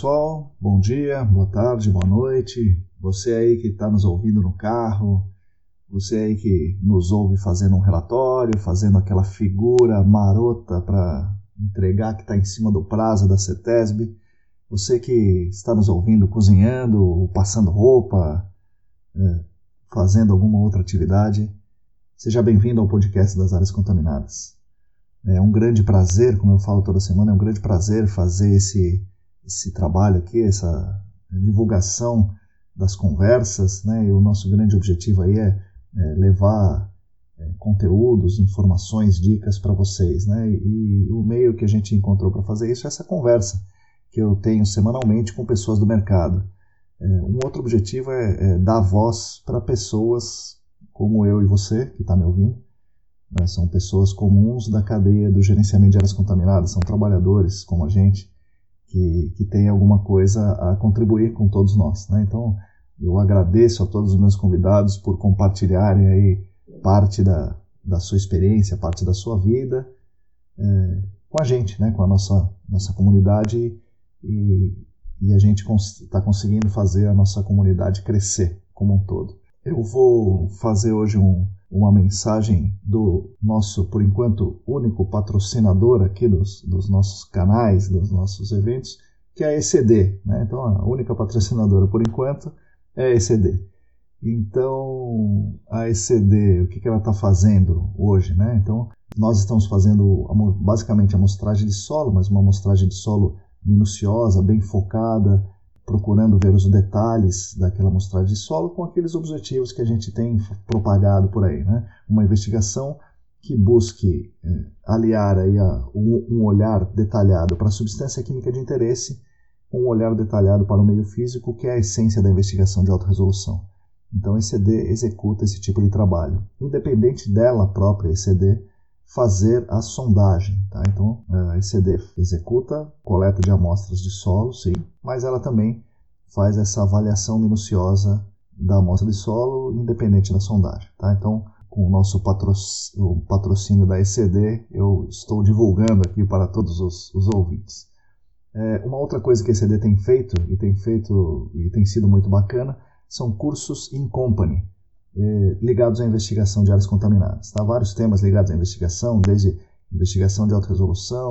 Pessoal, bom dia, boa tarde, boa noite. Você aí que está nos ouvindo no carro, você aí que nos ouve fazendo um relatório, fazendo aquela figura marota para entregar que está em cima do prazo da CETESB, você que está nos ouvindo cozinhando, passando roupa, é, fazendo alguma outra atividade, seja bem-vindo ao podcast das áreas contaminadas. É um grande prazer, como eu falo toda semana, é um grande prazer fazer esse, esse trabalho aqui, essa divulgação das conversas, né? E o nosso grande objetivo aí é é, levar é, conteúdos, informações, dicas para vocês, né? E, o meio que a gente encontrou para fazer isso é essa conversa que eu tenho semanalmente com pessoas do mercado. É, um outro objetivo é, é dar voz para pessoas como eu e você que está me ouvindo. Né? São pessoas comuns da cadeia do gerenciamento de áreas contaminadas, são trabalhadores como a gente que, que tem alguma coisa a contribuir com todos nós. Né? Então eu agradeço a todos os meus convidados por compartilharem aí parte da, da sua experiência, parte da sua vida é, com a gente, né, com a nossa, nossa comunidade e, e a gente está cons conseguindo fazer a nossa comunidade crescer como um todo. Eu vou fazer hoje um, uma mensagem do nosso, por enquanto, único patrocinador aqui dos, dos nossos canais, dos nossos eventos, que é a ECD. Né? Então, a única patrocinadora por enquanto é a ECD. Então, a ECD, o que, que ela está fazendo hoje? Né? Então, nós estamos fazendo basicamente a amostragem de solo, mas uma amostragem de solo minuciosa, bem focada, procurando ver os detalhes daquela amostragem de solo com aqueles objetivos que a gente tem propagado por aí. Né? Uma investigação que busque é, aliar aí a, um, um olhar detalhado para a substância química de interesse um olhar detalhado para o meio físico, que é a essência da investigação de alta resolução. Então, a ECD executa esse tipo de trabalho. Independente dela própria, ECD, fazer a sondagem. Tá? Então, a ECD executa coleta de amostras de solo, sim, mas ela também faz essa avaliação minuciosa da amostra de solo, independente da sondagem. Tá? Então, com o nosso patrocínio, patrocínio da ECD, eu estou divulgando aqui para todos os, os ouvintes. É, uma outra coisa que a ECD tem feito, e tem feito e tem sido muito bacana, são cursos in company, é, ligados à investigação de áreas contaminadas. Tá? Vários temas ligados à investigação, desde investigação de alta resolução,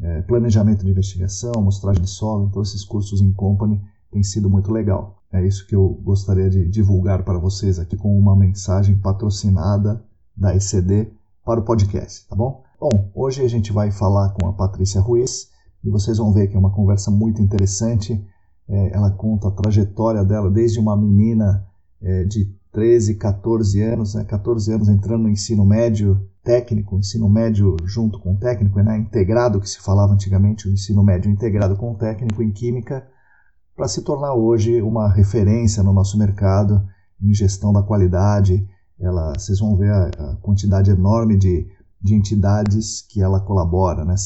é, planejamento de investigação, amostragem de solo. Então, esses cursos in company têm sido muito legal. É isso que eu gostaria de divulgar para vocês aqui com uma mensagem patrocinada da ECD para o podcast, tá bom? Bom, hoje a gente vai falar com a Patrícia Ruiz e vocês vão ver que é uma conversa muito interessante. É, ela conta a trajetória dela desde uma menina é, de 13, 14 anos, né, 14 anos entrando no ensino médio técnico, ensino médio junto com técnico, né, integrado que se falava antigamente, o ensino médio integrado com técnico em química, para se tornar hoje uma referência no nosso mercado em gestão da qualidade. Ela, vocês vão ver a, a quantidade enorme de, de entidades que ela colabora, né,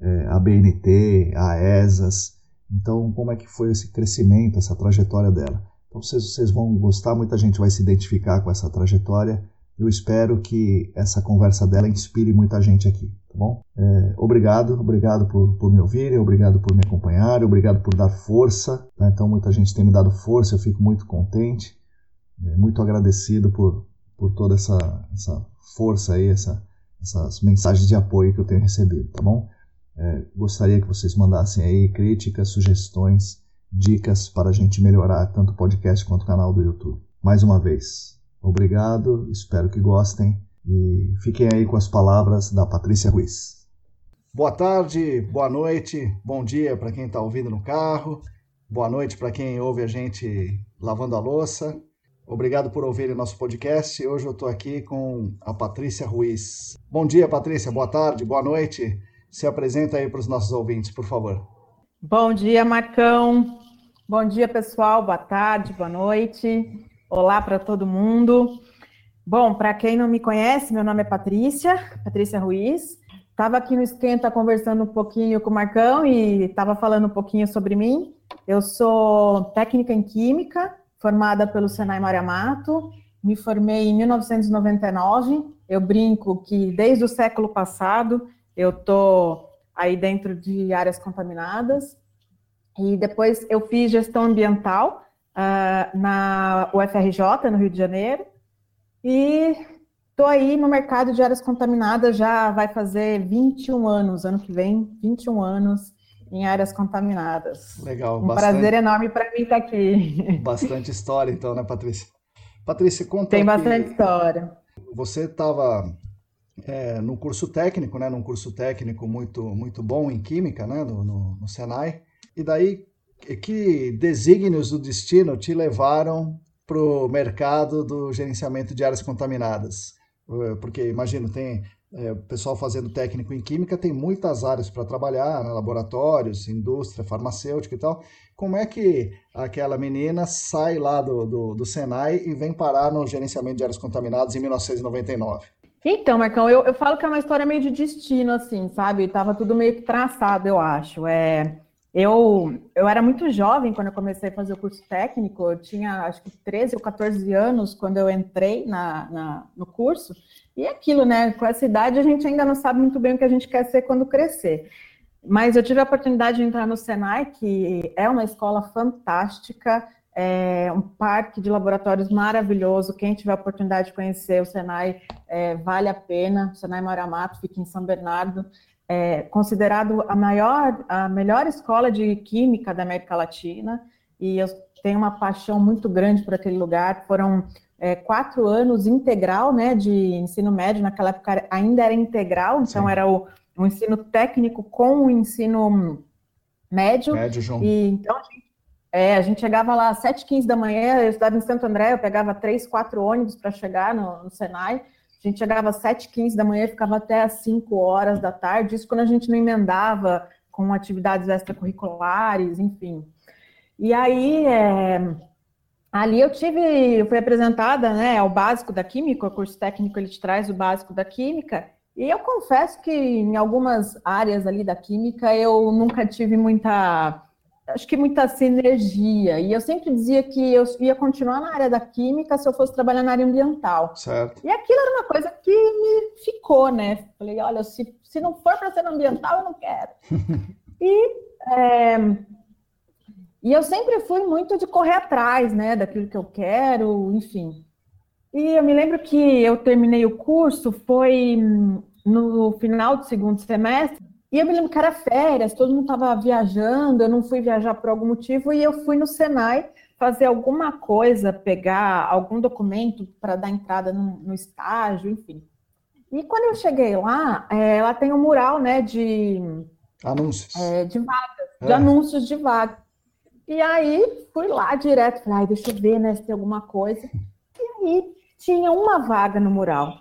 é, a BNT, a ESAS. Então, como é que foi esse crescimento, essa trajetória dela? Então, vocês, vocês vão gostar, muita gente vai se identificar com essa trajetória. Eu espero que essa conversa dela inspire muita gente aqui, tá bom? É, obrigado, obrigado por, por me ouvirem, obrigado por me acompanhar, obrigado por dar força. Tá? Então, muita gente tem me dado força, eu fico muito contente, é, muito agradecido por, por toda essa, essa força aí, essa, essas mensagens de apoio que eu tenho recebido, tá bom? É, gostaria que vocês mandassem aí críticas, sugestões, dicas para a gente melhorar tanto o podcast quanto o canal do YouTube. Mais uma vez, obrigado, espero que gostem e fiquem aí com as palavras da Patrícia Ruiz. Boa tarde, boa noite, bom dia para quem está ouvindo no carro, boa noite para quem ouve a gente lavando a louça. Obrigado por ouvir nosso podcast. Hoje eu estou aqui com a Patrícia Ruiz. Bom dia, Patrícia. Boa tarde, boa noite. Se apresenta aí para os nossos ouvintes, por favor. Bom dia, Marcão. Bom dia, pessoal. Boa tarde, boa noite. Olá para todo mundo. Bom, para quem não me conhece, meu nome é Patrícia, Patrícia Ruiz. Estava aqui no Esquenta conversando um pouquinho com o Marcão e estava falando um pouquinho sobre mim. Eu sou técnica em Química, formada pelo Senai Maria Mato. Me formei em 1999. Eu brinco que desde o século passado eu estou aí dentro de áreas contaminadas. E depois eu fiz gestão ambiental uh, na UFRJ, no Rio de Janeiro. E estou aí no mercado de áreas contaminadas, já vai fazer 21 anos, ano que vem, 21 anos em áreas contaminadas. Legal, um bastante... prazer enorme para mim estar aqui. Bastante história, então, né, Patrícia? Patrícia, conta. Tem bastante história. Você estava é, no curso técnico, né, num curso técnico muito, muito bom em Química, né, no, no, no Senai, e daí que desígnios do destino te levaram para o mercado do gerenciamento de áreas contaminadas? É, porque, imagino, tem é, o pessoal fazendo técnico em química tem muitas áreas para trabalhar, né? laboratórios, indústria, farmacêutica e tal. Como é que aquela menina sai lá do, do, do Senai e vem parar no gerenciamento de áreas contaminadas em 1999? Então, Marcão, eu, eu falo que é uma história meio de destino, assim, sabe? Tava tudo meio que traçado, eu acho. É, eu, eu era muito jovem quando eu comecei a fazer o curso técnico, eu tinha acho que 13 ou 14 anos quando eu entrei na, na, no curso, e é aquilo, né? Com essa idade a gente ainda não sabe muito bem o que a gente quer ser quando crescer. Mas eu tive a oportunidade de entrar no Senai, que é uma escola fantástica, é um parque de laboratórios maravilhoso. Quem tiver a oportunidade de conhecer o Senai, é, vale a pena. O Senai Maramato fica em São Bernardo, é considerado a maior, a melhor escola de química da América Latina. E eu tenho uma paixão muito grande por aquele lugar. Foram é, quatro anos integral, né, de ensino médio. Naquela época ainda era integral, então Sim. era o, o, ensino técnico com o ensino médio. Médio, João. E então é, a gente chegava lá às 7h15 da manhã, eu estudava em Santo André, eu pegava três, quatro ônibus para chegar no, no, Senai. A gente chegava às 7h15 da manhã e ficava até às 5 horas da tarde, isso quando a gente não emendava com atividades extracurriculares, enfim. E aí, é, ali eu tive, eu fui apresentada né, ao básico da Química, o curso técnico ele te traz o básico da Química, e eu confesso que em algumas áreas ali da Química eu nunca tive muita acho que muita sinergia. E eu sempre dizia que eu ia continuar na área da química se eu fosse trabalhar na área ambiental. Certo. E aquilo era uma coisa que me ficou, né? Falei, olha, se, se não for para ser ambiental, eu não quero. e, é, e eu sempre fui muito de correr atrás, né? Daquilo que eu quero, enfim. E eu me lembro que eu terminei o curso, foi no final do segundo semestre, e eu me lembro que era férias, todo mundo estava viajando, eu não fui viajar por algum motivo, e eu fui no Senai fazer alguma coisa, pegar algum documento para dar entrada no, no, estágio, enfim. E quando eu cheguei lá, é, ela tem um mural, né, de... Anúncios. É, de vagas, é. de anúncios de vaga. E aí, fui lá direto, falei, deixa eu ver, né, se tem alguma coisa. E aí, tinha uma vaga no mural.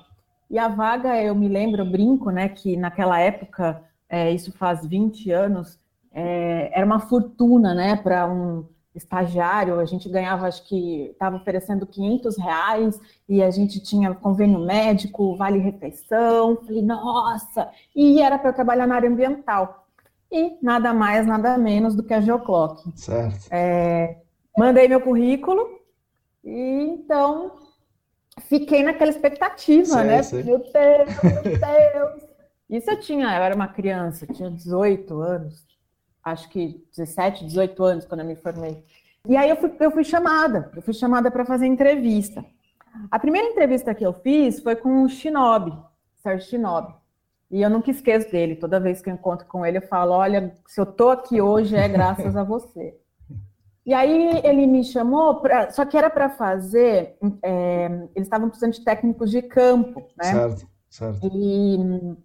E a vaga, eu me lembro, eu brinco, né, que naquela época é, isso faz 20 anos, é, era uma fortuna, né, para um estagiário, a gente ganhava, acho que estava oferecendo 500 reais e a gente tinha convênio médico, vale refeição, falei, nossa, e era para trabalhar na área ambiental. E nada mais, nada menos do que a Geoclock. Certo. É, mandei meu currículo e então fiquei naquela expectativa, sei, né? Sei. Meu Deus, meu Deus. Isso eu tinha, eu era uma criança, tinha 18 anos, acho que 17, 18 anos quando eu me formei. E aí eu fui, eu fui chamada, eu fui chamada para fazer entrevista. A primeira entrevista que eu fiz foi com o Shinobi, Sérgio Shinobi. E eu nunca esqueço dele. Toda vez que eu encontro com ele, eu falo: olha, se eu tô aqui hoje é graças a você. E aí ele me chamou, pra, só que era para fazer. É, eles estavam precisando de técnicos de campo, né? Certo, certo. E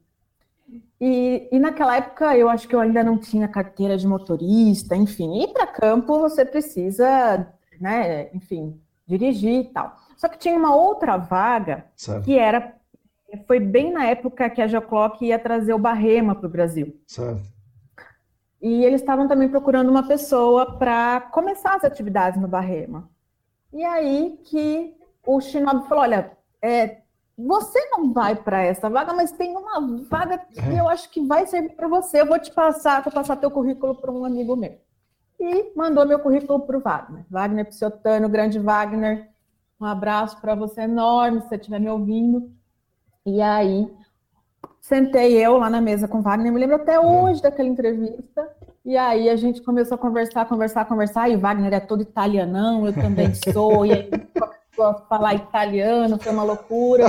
e, e, naquela época eu acho que eu ainda não tinha carteira de motorista, enfim. Ir para campo você precisa, né, enfim, dirigir e tal. Só que tinha uma outra vaga certo. que era foi bem na época que a Geoclock ia trazer o Barrema para o Brasil. Certo. E eles estavam também procurando uma pessoa para começar as atividades no Barrema. E aí que o Shinobi falou: olha, é, você não vai para essa vaga, mas tem uma vaga que eu acho que vai servir para você. Eu vou te passar, vou passar teu currículo para um amigo meu. E mandou meu currículo para o Wagner. Wagner Psiotano, grande Wagner. Um abraço para você enorme, se você estiver me ouvindo. E aí, sentei eu lá na mesa com o Wagner, me lembro até hoje daquela entrevista. E aí a gente começou a conversar, conversar, conversar. E Wagner é todo italianão, eu também sou. e aí falar italiano, foi uma loucura.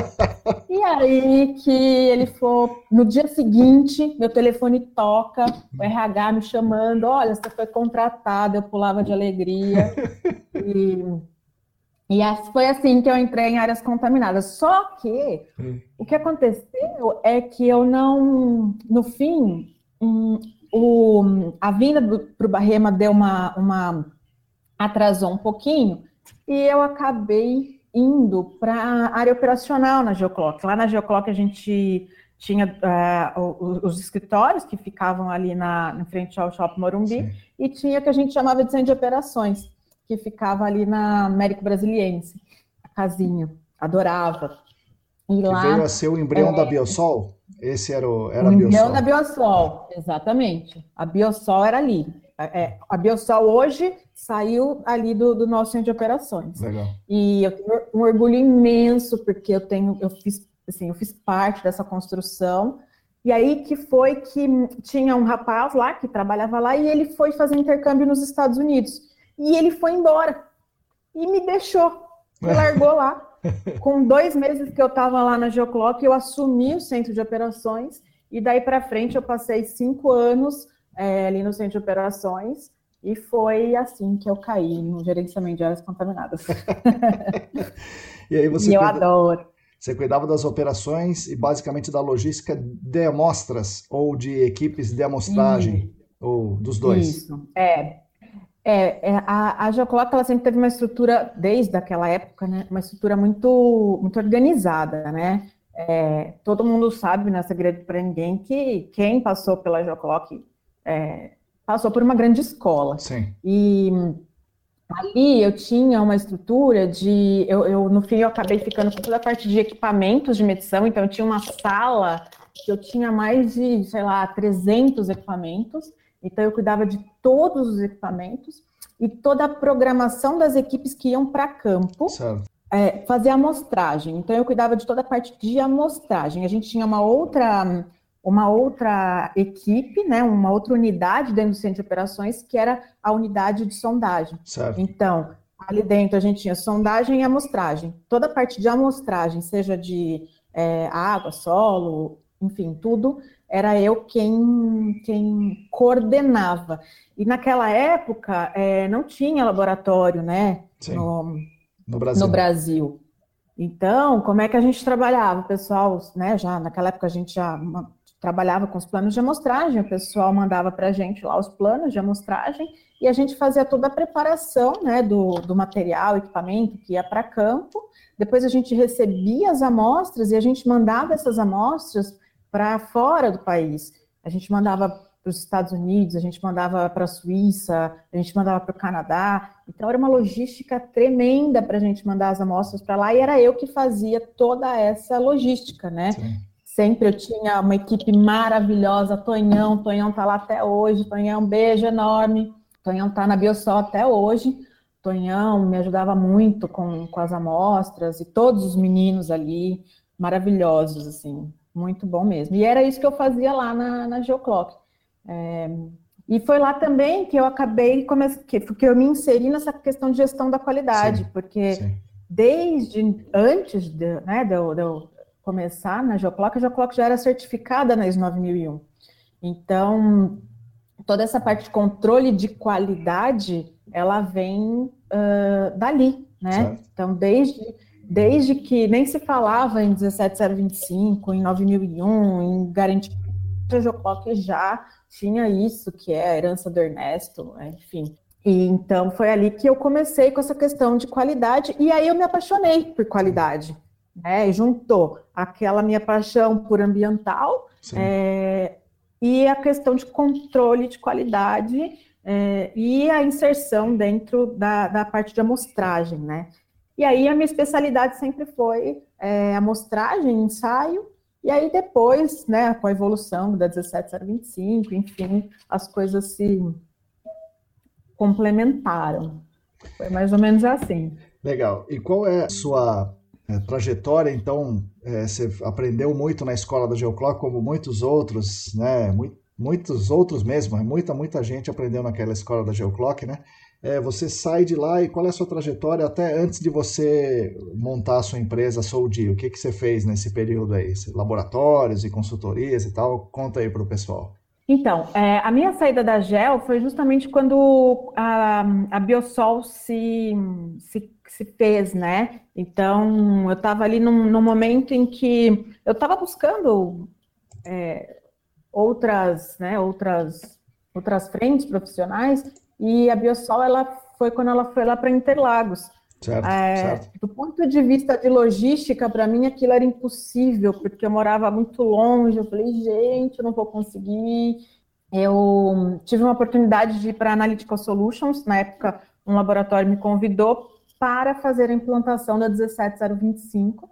E aí que ele foi, no dia seguinte, meu telefone toca, o RH me chamando, olha, você foi contratada, eu pulava de alegria. E, e foi assim que eu entrei em áreas contaminadas. Só que o que aconteceu é que eu não, no fim, um, o, a vinda para o Barrema deu uma, uma atrasou um pouquinho, e eu acabei indo para a área operacional na Geoclock. Lá na Geoclock a gente tinha uh, os, escritórios que ficavam ali na, na frente ao Shopping Morumbi Sim. e tinha o que a gente chamava de centro de operações, que ficava ali na América Brasiliense, a casinha. Adorava. E que lá, veio a ser o embrião é, da Biosol? Esse era, o, era o a Biosol? Embrião da Biosol, exatamente. A Biosol era ali. É, a Biosol hoje saiu ali do, do, nosso centro de operações. Legal. E eu tenho um orgulho imenso, porque eu tenho, eu fiz, assim, eu fiz parte dessa construção. E aí que foi que tinha um rapaz lá que trabalhava lá e ele foi fazer intercâmbio nos Estados Unidos. E ele foi embora. E me deixou. Me largou lá. Com dois meses que eu estava lá na Geoclock, eu assumi o centro de operações. E daí para frente eu passei cinco anos é, ali no centro de operações, e foi assim que eu caí no gerenciamento de áreas contaminadas. e aí você e eu cuida... adoro. Você cuidava das operações e basicamente da logística de amostras ou de equipes de amostragem, ou dos dois? Isso, é. É, é a, a Geoclock, ela sempre teve uma estrutura, desde aquela época, né, uma estrutura muito, muito organizada, né? É, todo mundo sabe, não é segredo para ninguém, que quem passou pela Geoclock é, passou por uma grande escola. Sim. E ali eu tinha uma estrutura de. Eu, eu, no fim, eu acabei ficando com toda a parte de equipamentos de medição, então eu tinha uma sala que eu tinha mais de, sei lá, 300 equipamentos. Então eu cuidava de todos os equipamentos e toda a programação das equipes que iam para campo. É, fazer amostragem. Então eu cuidava de toda a parte de amostragem. A gente tinha uma outra uma outra equipe, né, uma outra unidade dentro do centro de operações, que era a unidade de sondagem. Certo. Então, ali dentro a gente tinha sondagem e amostragem. Toda a parte de amostragem, seja de é, água, solo, enfim, tudo, era eu quem, quem coordenava. E naquela época é, não tinha laboratório, né, no, no, Brasil. no Brasil. Então, como é que a gente trabalhava? O pessoal, né, já naquela época a gente já trabalhava com os planos de amostragem, o pessoal mandava para a gente lá os planos de amostragem e a gente fazia toda a preparação né, do, do material, equipamento que ia para campo. Depois a gente recebia as amostras e a gente mandava essas amostras para fora do país. A gente mandava para os Estados Unidos, a gente mandava para a Suíça, a gente mandava para o Canadá. Então era uma logística tremenda para a gente mandar as amostras para lá e era eu que fazia toda essa logística, né? Sim. Sempre eu tinha uma equipe maravilhosa, Tonhão, Tonhão tá lá até hoje, Tonhão, um beijo enorme. Tonhão tá na Biosol até hoje. Tonhão me ajudava muito com, com as amostras e todos os meninos ali, maravilhosos, assim, muito bom mesmo. E era isso que eu fazia lá na, na Geoclock. É, e foi lá também que eu acabei, que, que eu me inseri nessa questão de gestão da qualidade, sim, porque sim. desde antes de, né, de, eu, de eu começar na Geoclock, a Geoclock já era certificada na ISO 9001. Então, toda essa parte de controle de qualidade, ela vem uh, dali, né? Certo. Então, desde, desde que nem se falava em 17025, em 9001, em garantia, a Geoclock já tinha isso, que é a herança do Ernesto, enfim. E então foi ali que eu comecei com essa questão de qualidade, e aí eu me apaixonei por qualidade. Né? Juntou aquela minha paixão por ambiental é, e a questão de controle de qualidade é, e a inserção dentro da, da parte de amostragem, né? E aí a minha especialidade sempre foi é, amostragem, ensaio, e aí depois, né, com a evolução da 17025, enfim, as coisas se complementaram. Foi mais ou menos assim. Legal. E qual é a sua é, trajetória? Então, é, você aprendeu muito na escola da Geoclock, como muitos outros, né? Muitos outros mesmo, muita, muita gente aprendeu naquela escola da Geoclock, né? É, você sai de lá e qual é a sua trajetória até antes de você montar a sua empresa Soudi? O que, que você fez nesse período aí? Laboratórios e consultorias e tal? Conta aí para o pessoal. Então, é, a minha saída da GEL foi justamente quando a, a Biosol se, se, se, fez, né? Então, eu estava ali num, num, momento em que eu estava buscando é, outras, né, outras, outras frentes profissionais e a Biosol, ela foi quando ela foi lá para Interlagos. Certo, é, certo. Do ponto de vista de logística, para mim aquilo era impossível, porque eu morava muito longe. Eu falei, gente, eu não vou conseguir. Eu tive uma oportunidade de ir para Analytical Solutions, na época, um laboratório me convidou para fazer a implantação da 17025, uh,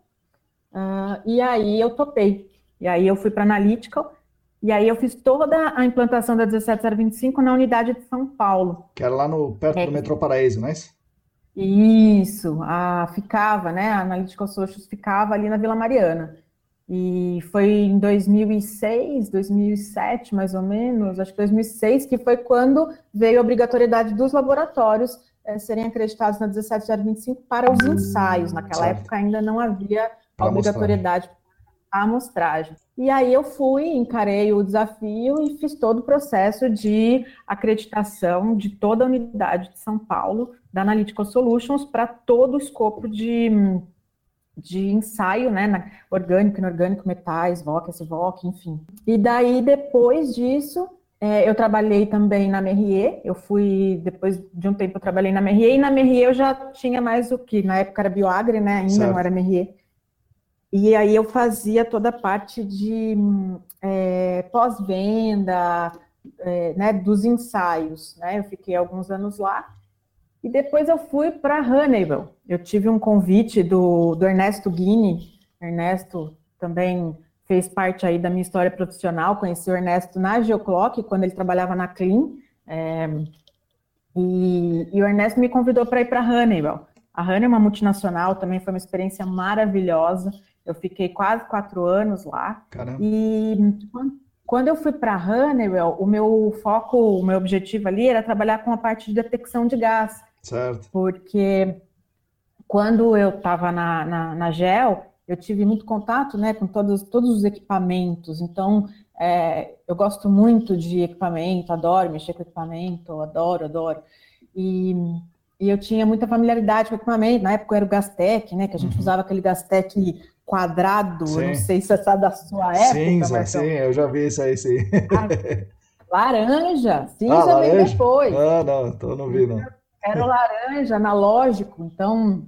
ah, e aí eu topei. E aí eu fui para Analytical, e aí eu fiz toda a implantação da 17025 na unidade de São Paulo. Que era lá no, perto é. do metrô Paraíso, não é isso? Isso, a, ficava, né? A Analytical Socials ficava ali na Vila Mariana. E foi em 2006, 2007, mais ou menos, acho que 2006, que foi quando veio a obrigatoriedade dos laboratórios é, serem acreditados na 17025 para os ensaios. Naquela certo. época ainda não havia a obrigatoriedade a amostragem. E aí eu fui, encarei o desafio e fiz todo o processo de acreditação de toda a unidade de São Paulo da Analytical Solutions para todo o escopo de, de ensaio, né, na, orgânico, inorgânico, metais, VOC, SVOC, enfim. E daí, depois disso, é, eu trabalhei também na Merrier, eu fui, depois de um tempo eu trabalhei na Merrier, e na Merrier eu já tinha mais o que, na época era Bioagre, né, ainda certo. não era Merrier, e aí eu fazia toda a parte de é, pós-venda, é, né, dos ensaios, né? Eu fiquei alguns anos lá. E depois eu fui para Hannibal. Eu tive um convite do, do Ernesto Guini. Ernesto também fez parte aí da minha história profissional. Conheci o Ernesto na Geoclock, quando ele trabalhava na Clean. É, e, e, o Ernesto me convidou para ir para Hannibal. A Hannibal é uma multinacional, também foi uma experiência maravilhosa. Eu fiquei quase quatro anos lá. Caramba. E quando eu fui para Honeywell, o meu foco, o meu objetivo ali era trabalhar com a parte de detecção de gás. Certo. Porque quando eu estava na, na, na, GEL, eu tive muito contato né, com todos, todos os equipamentos. Então, é, eu gosto muito de equipamento, adoro mexer com equipamento, adoro, adoro. E, e eu tinha muita familiaridade com equipamento. Na época era o Gastec, né? Que a gente uhum. usava aquele Gastec quadrado, sim. não sei se é da sua época. Cinza, sim, eu já vi isso aí, sim. Ah, laranja, cinza ah, veio depois. Ah, não, então não vi, não. Era o laranja, analógico, então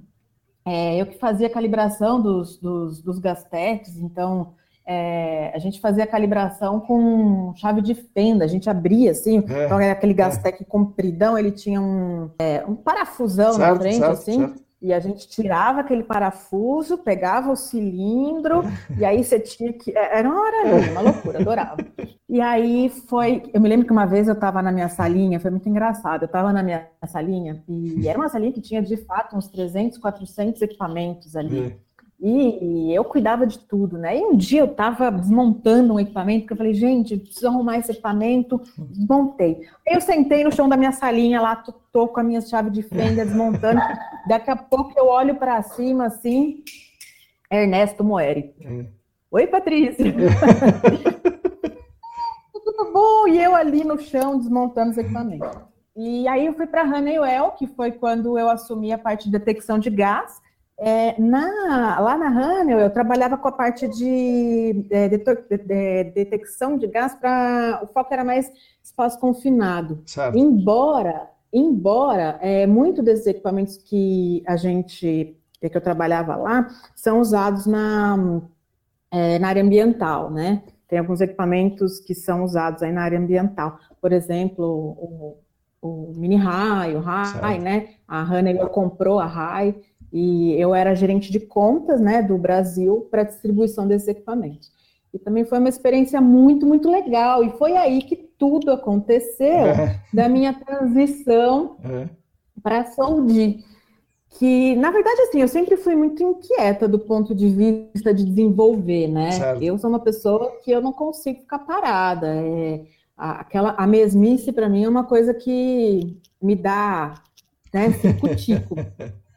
é, eu que fazia a calibração dos, dos, dos gastetes, então é, a gente fazia a calibração com chave de fenda, a gente abria assim, é, então aquele é. gastec compridão, ele tinha um, é, um parafusão certo, na frente, certo, assim. Certo. E a gente tirava aquele parafuso, pegava o cilindro, e aí você tinha que. É, era uma maravilha, uma loucura, adorava. E aí foi. Eu me lembro que uma vez eu estava na minha salinha, foi muito engraçado. Eu estava na minha salinha, e era uma salinha que tinha de fato uns 300, 400 equipamentos ali. E, eu cuidava de tudo, né? E um dia eu estava desmontando um equipamento, que eu falei, gente, preciso arrumar esse equipamento, desmontei. Aí eu sentei no chão da minha salinha lá, tô, tô com a minha chave de fenda desmontando. Daqui a pouco eu olho para cima assim, Ernesto Moeri. É. Oi, Patrícia. Tudo bom? E eu ali no chão desmontando os equipamentos. E aí eu fui para Honeywell, que foi quando eu assumi a parte de detecção de gás. É, na, lá na Hanel, eu trabalhava com a parte de, é, de, de detecção de gás, para o foco era mais espaço confinado. Certo. Embora embora é, muito desses equipamentos que a gente, que eu trabalhava lá, são usados na, é, na área ambiental, né? Tem alguns equipamentos que são usados aí na área ambiental. Por exemplo, o, o mini RAI, o RAI, né? A Honeywell comprou a RAI e eu era gerente de contas, né, do Brasil para distribuição desses equipamentos. E também foi uma experiência muito, muito legal. E foi aí que tudo aconteceu é. da minha transição é. para a Saudi. Que, na verdade, assim, eu sempre fui muito inquieta do ponto de vista de desenvolver, né? Certo. Eu sou uma pessoa que eu não consigo ficar parada. É, aquela, a mesmice, para mim, é uma coisa que me dá né, tico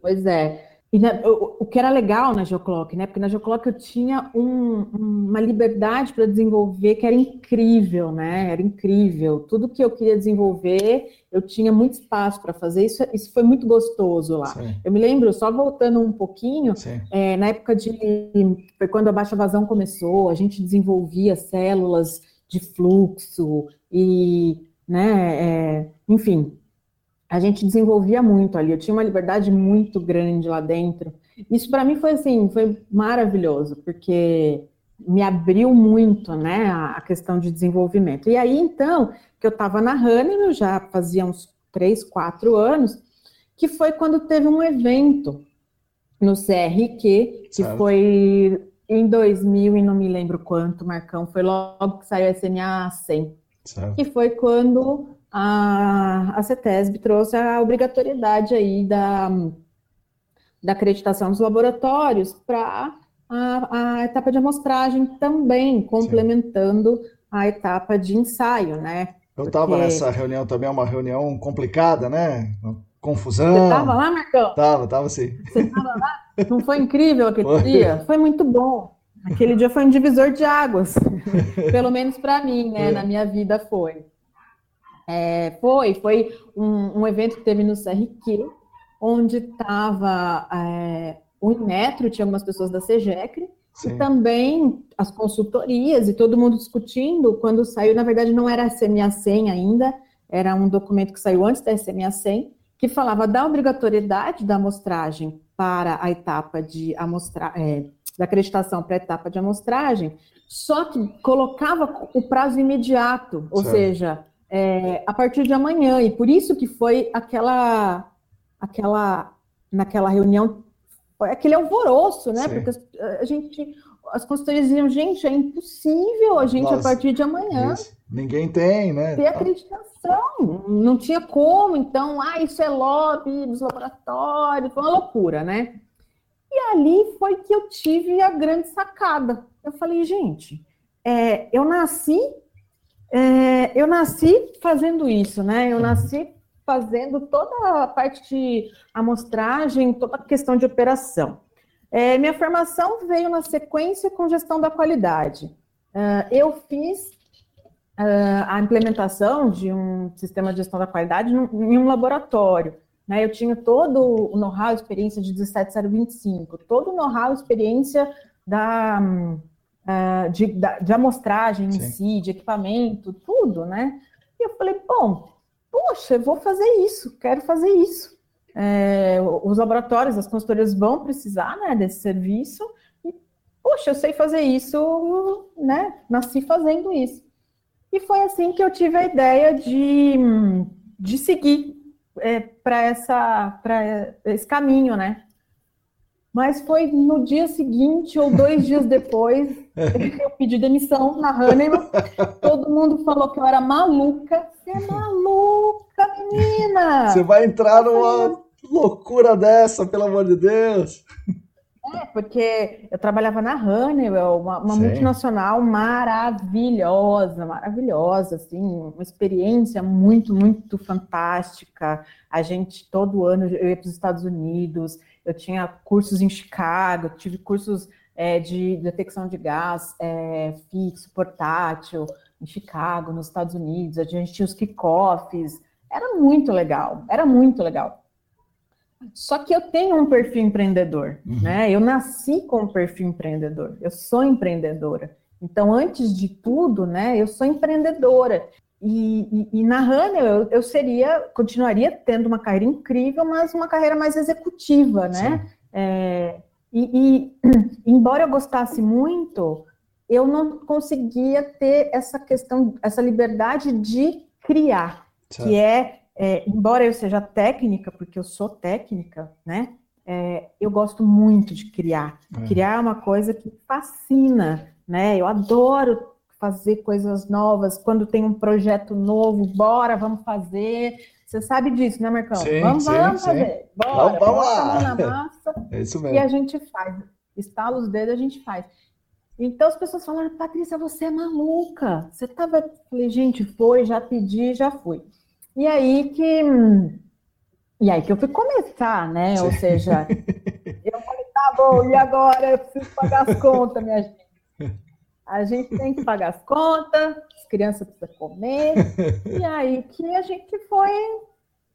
pois é. E na, o, o, que era legal na Geoclock, né? Porque na Geoclock eu tinha um, uma liberdade para desenvolver que era incrível, né? Era incrível. Tudo que eu queria desenvolver, eu tinha muito espaço para fazer. Isso, isso foi muito gostoso lá. Sim. Eu me lembro, só voltando um pouquinho, é, na época de. Foi quando a baixa vazão começou, a gente desenvolvia células de fluxo e, né? É, enfim, a gente desenvolvia muito ali. Eu tinha uma liberdade muito grande lá dentro. Isso para mim foi assim, foi maravilhoso, porque me abriu muito, né, a questão de desenvolvimento. E aí então que eu estava na Honeymoon, já fazia uns três, quatro anos, que foi quando teve um evento no CRQ, que foi em 2000 e não me lembro quanto, Marcão, foi logo que saiu a SMA 100. Certo. Que foi quando a, a CETESB trouxe a obrigatoriedade aí da, da acreditação dos laboratórios para a, a, etapa de amostragem também, complementando Sim. a etapa de ensaio, né? Eu estava Porque... nessa reunião também, é uma reunião complicada, né? Confusão. Você estava lá, Marcão? Tava, tava sim. Você estava lá? Não foi incrível aquele foi. dia? Foi muito bom. Aquele dia foi um divisor de águas, pelo menos para mim, né? É. Na minha vida foi. É, foi, foi um, um, evento que teve no CRQ, onde estava é, o Inmetro, tinha algumas pessoas da CEGECRE, Sim. e também as consultorias, e todo mundo discutindo, quando saiu, na verdade não era a SMA 100 ainda, era um documento que saiu antes da SMA 100, que falava da obrigatoriedade da amostragem para a etapa de amostragem, é, da acreditação para a etapa de amostragem, só que colocava o prazo imediato, ou certo. seja, é, a partir de amanhã. E por isso que foi aquela, aquela naquela reunião, aquele alvoroço, né? Sim. Porque a gente, as consultorias diziam, gente, é impossível a gente, Nossa, a partir de amanhã. Isso. Ninguém tem, né? Ter acreditação. Não tinha como, então, ah, isso é lobby dos laboratórios, foi uma loucura, né? E ali foi que eu tive a grande sacada. Eu falei, gente, é, eu nasci é, eu nasci fazendo isso, né? Eu nasci fazendo toda a parte de amostragem, toda a questão de operação. É, minha formação veio na sequência com gestão da qualidade. Uh, eu fiz uh, a implementação de um sistema de gestão da qualidade em um laboratório. Né? Eu tinha todo o know-how, experiência de 17025, todo o know-how, experiência da, uh, de, de amostragem Sim. em si, de equipamento, tudo, né? E eu falei, bom, poxa, eu vou fazer isso, quero fazer isso. É, os laboratórios, as consultorias vão precisar né, desse serviço, e, poxa, eu sei fazer isso, né? Nasci fazendo isso. E foi assim que eu tive a ideia de, de seguir é, para essa para esse caminho, né? Mas foi no dia seguinte ou dois dias depois eu pedi demissão na Hannibal. Todo mundo falou que eu era maluca. Você é maluca, menina! Você vai entrar numa loucura dessa, pelo amor de Deus! É, porque eu trabalhava na Honeywell, uma, uma multinacional maravilhosa, maravilhosa, assim, uma experiência muito, muito fantástica. A gente, todo ano, eu ia para os Estados Unidos, eu tinha cursos em Chicago, tive cursos é, de detecção de gás é, fixo, portátil, em Chicago, nos Estados Unidos, a gente tinha os kickoffs, era muito legal, era muito legal. Só que eu tenho um perfil empreendedor, uhum. né? Eu nasci com um perfil empreendedor, eu sou empreendedora. Então, antes de tudo, né, eu sou empreendedora. E, e, e, eu, eu, seria, continuaria tendo uma carreira incrível, mas uma carreira mais executiva, né? É, e, e, embora eu gostasse muito, eu não conseguia ter essa questão, essa liberdade de criar, certo. que é, é, embora eu seja técnica, porque eu sou técnica, né? É, eu gosto muito de criar. É. Criar é uma coisa que fascina, né? Eu adoro fazer coisas novas. Quando tem um projeto novo, bora, vamos fazer. Você sabe disso, né, Marcão? Sim, vamos, sim, vamos sim. fazer. Bora, vamos, lá. na massa. É isso mesmo. E a gente faz. Estala os dedos, a gente faz. Então as pessoas falaram, Patrícia, você é maluca. Você tava. Falei, gente, foi, já pedi, já fui. E aí que. E aí que eu fui começar, né? Sim. Ou seja, eu falei, tá bom, e agora? Eu preciso pagar as contas, minha gente. A gente tem que pagar as contas, as crianças precisam comer. E aí que a gente foi,